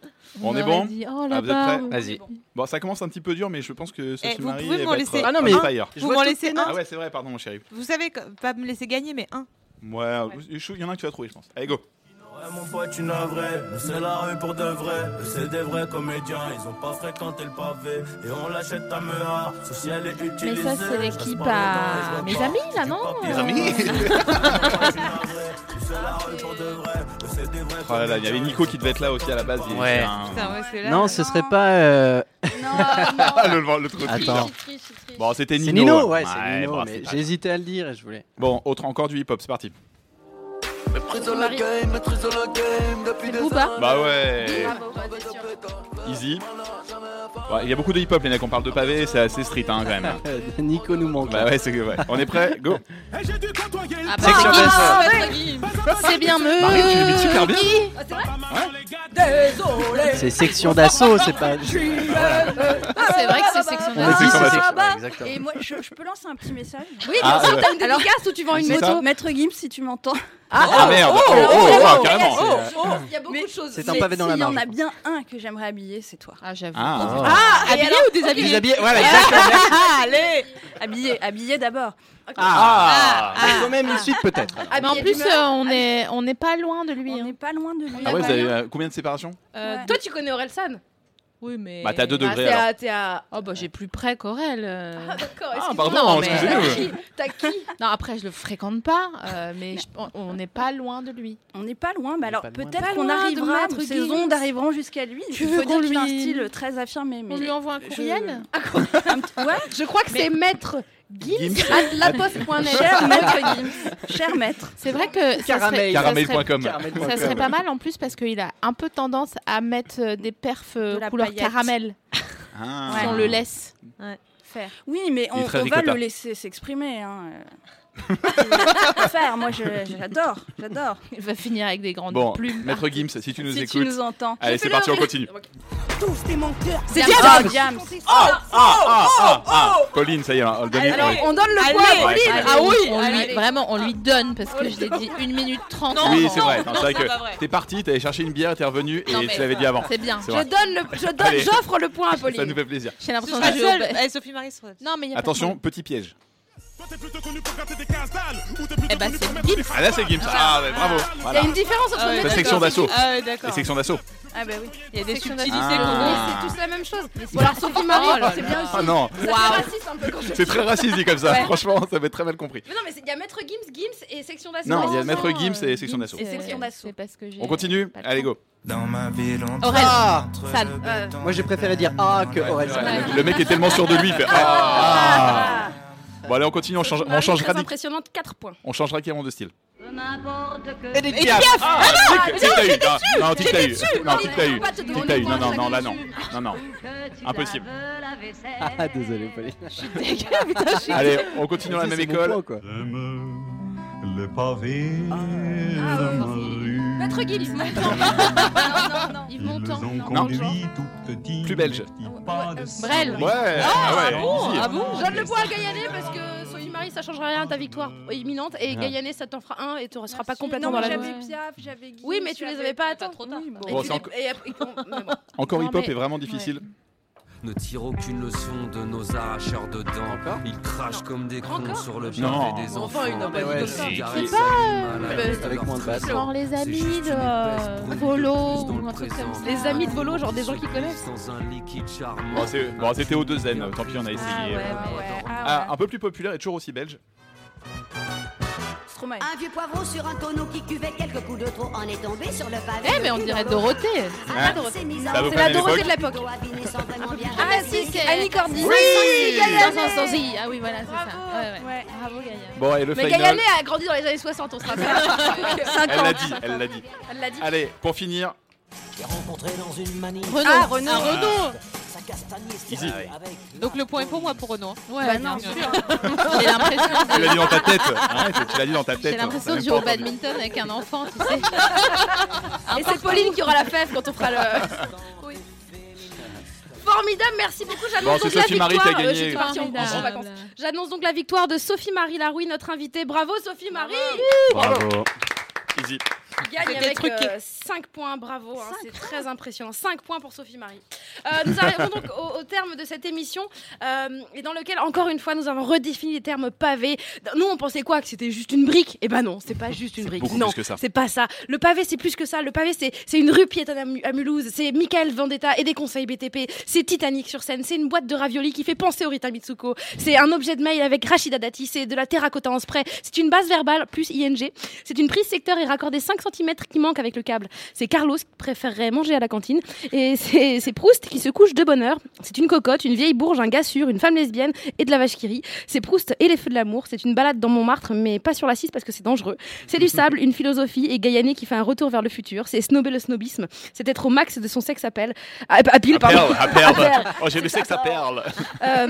On, est bon
dit, oh,
Ah, Vous êtes prêts.
Vas-y.
Bon, ça commence un petit peu dur, mais je pense que Sophie
Eh, vous
Marie
pouvez m'en laisser
être
Ah non,
on
mais-
fire.
Vous m'en laissez un
Ah ouais, c'est vrai, pardon, mon chéri.
Vous savez que- pas me laisser gagner, mais un.
Ouais, il y en a un que tu vas trouver, je pense. Allez, go.
Ouais, mon pote, tu vrai, nous c'est la rue pour de vrai. C'est des vrais comédiens, ils ont pas fréquenté le pavé. Et on l'achète à Mea, ceci elle est
Mais
utilisée.
ça, c'est l'équipe à mes amis, là, non
Mes amis
C'est la rue pour de vrai, eux, c'est des vrais
Oh là là, il y avait Nico qui devait être là aussi à la base. il
Ouais.
un-
Putain, ouais, c'est là.
Non, ce serait pas. euh,
le, le truc
Attends.
Bon, c'était
C'est
Nino.
Nino, ouais, c'est Nino,
bon,
mais j'ai hésité à le dire et je voulais.
Bon, autre encore du hip-hop, c'est parti.
Maîtrise la game, maîtrise de la game depuis des années.
Bah ouais.
Bravo, bah, sûr.
Easy. Ouais, Il y a beaucoup de hip-hop, les mecs, on parle de pavé, c'est assez street hein, quand même.
Nico nous manque.
bah ouais, c'est que ouais. On est prêt Go.
Ah bah,
Section
c'est
d'assaut.
C'est bien me.
Marie, tu super bien.
Ah, c'est vrai Désolé.
C'est section d'assaut, c'est pas.
Suis
C'est vrai que c'est section
section d'assaut.
Ah bah. Et moi, je, je peux lancer un petit message
Oui,
Ah,
bien sûr,
ouais.
t'as une
Alors,
dédicace ou tu vends une moto
Maître Gims, si tu m'entends.
Ah, merde. Oh, oh, oh, ah, carrément.
Il y a beaucoup de choses.
C'est un pavé dans la
s'il y en a bien un que j'aimerais habiller, c'est toi.
Ah, j'avoue.
Ah.
Ah,
Habillé ou déshabillé
Déshabillé, voilà, exactement.
Allez Habillé, habillé d'abord.
Ah, Il faut même une suite peut-être.
Mais en plus, euh, on est on n'est pas loin de lui.
On
hein.
n'est pas loin de lui.
Ah ouais, vous avez euh, combien de séparation
Euh,
Toi, tu connais Orelsan?
Oui, mais.
Bah, t'as deux
Ah,
degrés
t'es
alors.
à- T'es à.
Oh, bah, j'ai plus près qu'Aurel. euh.
Ah, d'accord.
Ah,
excuse-moi.
pardon,
Non, mais-
excusez-nous.
T'as qui?
Non, après, je le fréquente pas, euh, mais je- on- on n'est pas loin de lui.
On n'est pas loin, mais alors
pas loin.
peut-être qu'on
loin de
arrivera,
Maître
ces
Gims.
ondes arriveront jusqu'à lui.
Tu
Il
veux
faut dire
qu'on
qu'il a un
lui-
style très affirmé. Mais
On lui envoie un
je-
courriel?
Un petit- Ouais,
Je crois que c'est maître Gims at laposte.net.
cher maître Gims. Cher maître.
C'est vrai que ça serait,
Caramel.
ça ça serait pas mal en plus parce qu'il a un peu tendance à mettre euh, des perfs euh,
De la
couleur
paillette.
caramel
Ah.
si on le laisse
Ouais.
faire.
Oui, mais on, va
ricotta.
le laisser s'exprimer. Hein. euh. faire, moi je- j'adore, j'adore.
Il va finir avec des grandes
Bon,
plumes.
Maître Gims, si tu nous
Si tu
écoutes.
nous entends.
Allez, c'est parti, on continue.
C'est
Diams.
Ah, Diams.
Ah, ah, ah, ah. Pauline, ça y est, on le donne.
On donne le
Allez,
point à Pauline.
allez,
Ah oui.
on lui,
allez.
vraiment, on lui donne parce que je l'ai dit 1 minute 30.
Oui, c'est vrai. C'est vrai
c'est
que t'es parti, t'avais cherché une bière, t'es revenu et tu l'avais dit avant.
C'est bien.
C'est
Je donne le, je donne, j'offre le point à
Ça
Pauline.
nous fait plaisir.
J'ai
Je
l'impression ba-
Allez, Sophie Marie
Non, mais
Attention, petit piège.
Eh ben, c'est Gims.
Ah là, c'est Gims. Ah, ouais, bravo.
Il y
Voilà.
a une différence entre
Ah ouais,
maître
La section d'assaut.
Ah ouais,
Les
d'accord.
sections d'assaut.
Ah bah oui.
Il y a des
Section
subtilités
d'assaut.
qu'on
Ah.
c'est tous la même chose. Bon, alors Sophie Marie,
Oh là
c'est
là.
bien aussi.
Ah non,
Ça fait raciste un peu quand je
c'est très raciste dit comme ça.
Ouais.
Franchement, ça va être très mal compris.
Mais non, mais c'est- il y a maître Gims, Gims et section d'assaut.
Non, il y a Maître
non,
Gims et section d'assaut.
Et section d'assaut.
C'est parce que j'ai.
On continue
pas le
Allez,
temps.
go.
Dans ma ville, on
Aurel.
Ah
San.
Euh,
Moi j'ai préféré dire ah que Aurel.
Le mec est tellement sûr de lui, il fait Ah Bon, allez, on continue, on change, on
Marie,
change,
très
radic-
impressionnante, 4 points.
on change radicalement de style.
Edith
Piaf
Piaf
Ah, tic, tic, t'as eu. Non, Non, tic, t'as eu. Non, tic, t'as eu. Tic, t'as eu. Non, non, non, là, non. Non, non. Impossible.
Ah désolé Pauline.
Allez, on continue dans la même
C'est
école.
Quoi.
Les pavés
Ah,
de ma rue.
Maître Gims, montant.
Non, non, non. Yves
Ils ont
Non.
conduits tout petits.
Plus belge.
pas de
Brel.
Ouais, ah ouais.
Ah bon
Je donne le point à Gaillané parce que Sophie Marie, ça changera rien à ta victoire imminente. Et Gaillané, ça t'en fera un et tu ne seras pas complètement
non,
dans la
j'avais. Piaf, j'avais.
Oui, mais tu les avais pas atteints.
bon.
Bon, encore-
bon.
Hip-hop est vraiment difficile.
Ne tire aucune leçon de nos arracheurs de dents. Ils crachent comme des cons
Encore
sur le pavé des
Enfin,
enfants.
il n'a pas dit
ouais,
comme ça.
Cigarettes
C'est pas,
euh,
avec moins de basse.
trésor.
Genre les
C'est
amis de
une
euh, Volo
dans
ou
le
un truc comme
présent.
ça.
Les amis de Volo, genre des gens qui connaissent.
Dans un liquide charmant.
Bon, c'était au 2 N, tant pis, on a
Ah
essayé.
ouais,
euh.
ouais.
Ah, un peu plus populaire et toujours aussi belge.
Stromae.
Un vieux poivron sur un tonneau qui cuvait quelques coups de trop en est tombé sur le pavé.
Eh, mais on dirait Dorothée.
Hein
Dorothée.
Ça vous
C'est la Dorothée de
l'époque.
Ah, si, c'est
Annie Cordy.
Oui
Gaillané.
Dans un sens, si. Ah oui, voilà, c'est ça.
Bravo.
Ouais, ouais.
Ouais.
Bravo, Gaïa.
Bon, et le
Mais
final.
Gaillané a grandi dans les années 60, on se rappelle.
Elle l'a dit, elle l'a dit.
Elle l'a dit.
Allez, pour finir,
Renaud.
Ah, Renaud.
Un Renaud.
Easy.
Donc le point est pour moi pour Renaud. hein.
Ouais,
Bah
bien
non.
sûr. J'ai l'impression
Tu l'as dit dans ta tête. Arrête, tu l'as dit dans ta tête.
J'ai l'impression de jouer au badminton avec un enfant, tu sais.
Et c'est Pauline qui aura la fève quand on fera le. Oui. Formidable, merci beaucoup. J'annonce
Bon,
donc la
Sophie
victoire. Euh,
gagné.
j'étais partie en- en
Formidable.
vacances. J'annonce donc la victoire de Sophie Marie Larouille, notre invitée. Bravo Sophie Marie.
Bravo. Easy.
Qui gagne avec
truqué.
5 points, bravo, hein, c'est très impressionnant. 5 points pour Sophie Marie. Euh, nous arrivons donc au, au terme de cette émission euh, et dans lequel, encore une fois, nous avons redéfini les termes pavés. Nous, on pensait quoi? Que c'était juste une brique? Eh ben non, c'est pas juste une brique. non,
plus que ça.
c'est pas ça. Le pavé, c'est plus que ça. Le pavé, c'est c'est une rue piétonne à Mulhouse. C'est Michael Vendetta et des conseils BTP. C'est Titanic sur scène. C'est une boîte de raviolis qui fait penser au Rita Mitsuko. C'est un objet de mail avec Rachida Dati. C'est de la terracotta en spray. C'est une base verbale plus ING. C'est une prise secteur et raccordée 5 cm qui manque avec le câble. C'est Carlos qui préférerait manger à la cantine. Et c'est Proust qui se couche de bonne heure. C'est une cocotte, une vieille bourge, un gars sûr, une femme lesbienne et de la vache qui rit. C'est Proust et les feux de l'amour. C'est une balade dans Montmartre, mais pas sur la 6 parce que c'est dangereux. C'est du sable, une philosophie et Gaillané qui fait un retour vers le futur. C'est snobber le snobisme. C'est être au max de son sexe à pelle. À, à pile,
À
pardon.
perle, à perle.
À perle.
Oh, j'ai le sexe à perle.
Euh,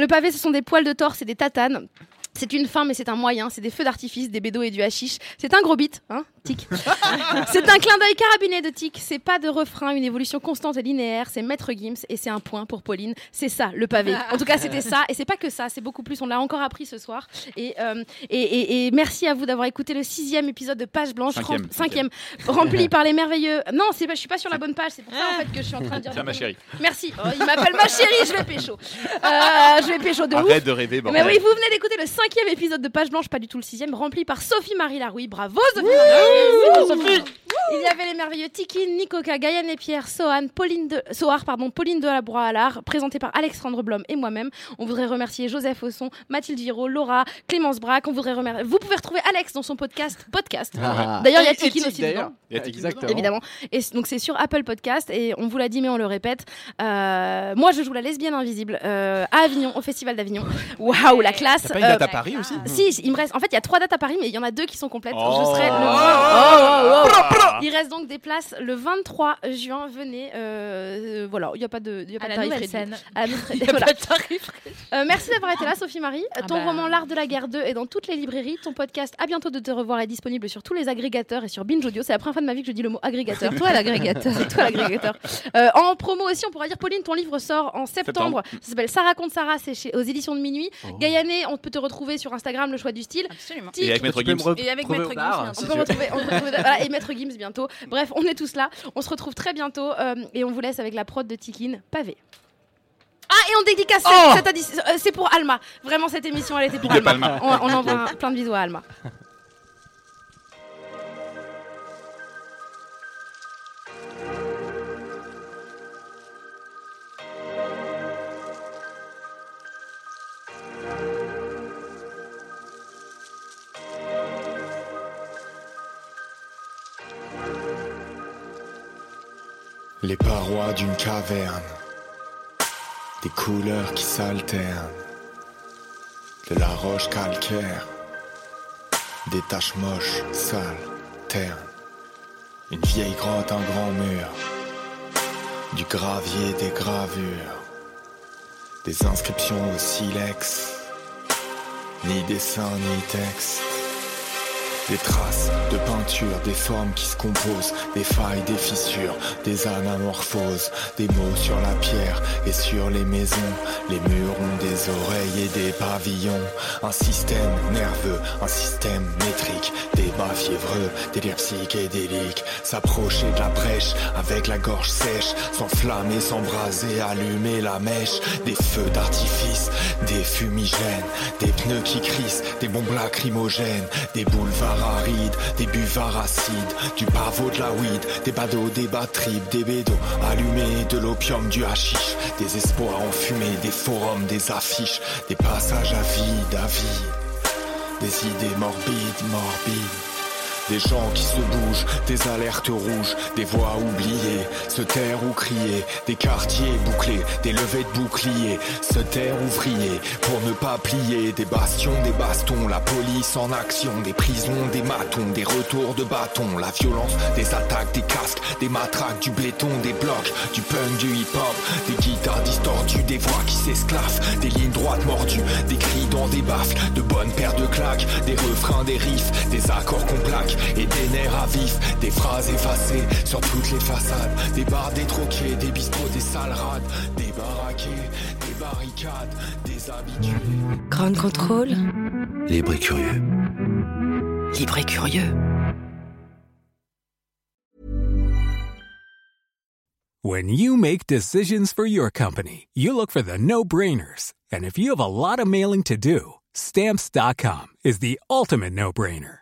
le pavé, ce sont des poils de torse et des tatanes. C'est une fin, mais c'est un moyen. C'est des feux d'artifice, des bédos et du hashish. C'est un gros beat, hein, tic. c'est un clin d'œil carabiné de tic. C'est pas de refrain, une évolution constante et linéaire. C'est Maître Gims et c'est un point pour Pauline. C'est ça, le pavé. En tout cas, c'était ça. Et c'est pas que ça, c'est beaucoup plus. On l'a encore appris ce soir. Et, euh, et, et- et merci à vous d'avoir écouté le sixième épisode de Page Blanche.
Cinquième,
rem- cinquième, rempli par les merveilleux. Non, c'est pas, je suis pas sur la bonne page. C'est pour ça en fait que je suis en train de dire.
Tiens, ma chérie.
Merci. Oh, il m'appelle ma chérie, je vais pécho. Euh, je vais pécho de ouf.
Arrête de rêver, bordel.
Mais oui, vous venez d'écouter le cinquième épisode de Page Blanche, pas du tout le sixième, rempli par Sophie-Marie Larouille. Bravo Sophie
Wouh, Sophie.
Il y avait les merveilleux Tiki, Nikoka, Gaëlle et Pierre, Sohan, Pauline de... Soar, pardon, Pauline de la Broie-Allard, présenté par Alexandre Blom et moi-même. On voudrait remercier Joseph Osson, Mathilde Giraud, Laura, Clémence Braque. On voudrait remercier... Vous pouvez retrouver Alex dans son podcast Podcast.
Ah.
D'ailleurs, il y a Tiki aussi
d'ailleurs.
dedans.
Il y a Tiki
Exactement.
Évidemment. Et donc c'est sur Apple Podcast et on vous l'a dit mais on le répète. Euh, moi je joue la lesbienne invisible euh, à Avignon, au Festival d'Avignon. Waouh la classe.
T'as pas une date
Euh,
à Paris aussi
Si, il me reste. En fait, il y a trois dates à Paris, mais il y en a deux qui sont complètes.
Oh.
Je serai le.
Oh.
Oh, oh, oh. Il reste donc des places le 23 juin. Venez. euh, voilà, il n'y a pas de, il y a pas
À
de
la
tarif
nouvelle scène.
À notre-
y a
voilà.
pas de tarif
Euh, merci d'avoir été là, Sophie Marie.
Ah
Ton
bah.
roman L'Art de la guerre 2 est dans toutes les librairies. Ton podcast À bientôt de te revoir est disponible sur tous les agrégateurs et sur Binge Audio. C'est la première fois de ma vie que je dis le mot agrégateur.
Toi, l'agrégateur.
Toi l'agrégateur. Euh, en promo aussi, on pourra dire Pauline, ton livre sort en septembre.
Septembre.
Ça s'appelle Ça raconte Sarah, c'est chez, aux éditions de minuit.
Oh.
Gaïané, on peut te retrouver sur Instagram, le choix du style.
Absolument.
Tic.
Et avec Maître Gims.
Et avec
retrouver
Maître Gims,
bar,
On peut retrouver, on peut retrouver- voilà, et Maître Gims bientôt. Bref, on est tous là. On se retrouve très bientôt euh, et on vous laisse avec la prod de Tikin, pavé. Ah, et on dédicace
Oh
cette addi- euh, C'est pour Alma. Vraiment, cette émission, elle était pour Alma.
Alma.
On, on envoie un- plein de bisous à Alma.
D'une caverne, des couleurs qui s'alternent, de la roche calcaire, des taches moches, sales, ternes, une vieille grotte, un grand mur, du gravier, des gravures, des inscriptions au silex, ni dessin ni texte. Des traces de peinture, des formes qui se composent, des failles, des fissures, des anamorphoses, des mots sur la pierre et sur les maisons. Les murs ont des oreilles et des pavillons. Un système nerveux, un système métrique, débat fiévreux, délire psychédélique. S'approcher de la brèche avec la gorge sèche, s'enflammer, s'embraser, allumer la mèche. Des feux d'artifice, des fumigènes, des pneus qui crissent, des bombes lacrymogènes, des boulevards des buvards acides, du pavot de la weed, des badauds, des batteries, des bédos allumés, de l'opium, du hashish, des espoirs enfumés, des forums, des affiches, des passages à vide, à vide, des idées morbides, morbides. Des gens qui se bougent, des alertes rouges, des voix oubliées, se taire ou crier, des quartiers bouclés, des levées de boucliers, se taire ouvrier pour ne pas plier, des bastions, des bastons, la police en action, des prisons, des matons, des retours de bâtons, la violence, des attaques, des casques, des matraques, du béton, des blocs, du punk, du hip-hop, des guitares distordues, des voix qui s'esclaffent, des lignes droites mordues, des cris dans des baffles, de bonnes paires de claques, des refrains, des riffs, des accords qu'on plaque et des nerfs à vif, des phrases effacées sur toutes les façades, des bars, des troquets, des bistrots, des salles rades, des baraquets, des barricades, des habitués.
Grand contrôle.
Libre et curieux.
Libre et curieux.
When you make decisions for your company, you look for the no brainers. And if you have a lot of mailing to do, stamps.com is the ultimate no brainer.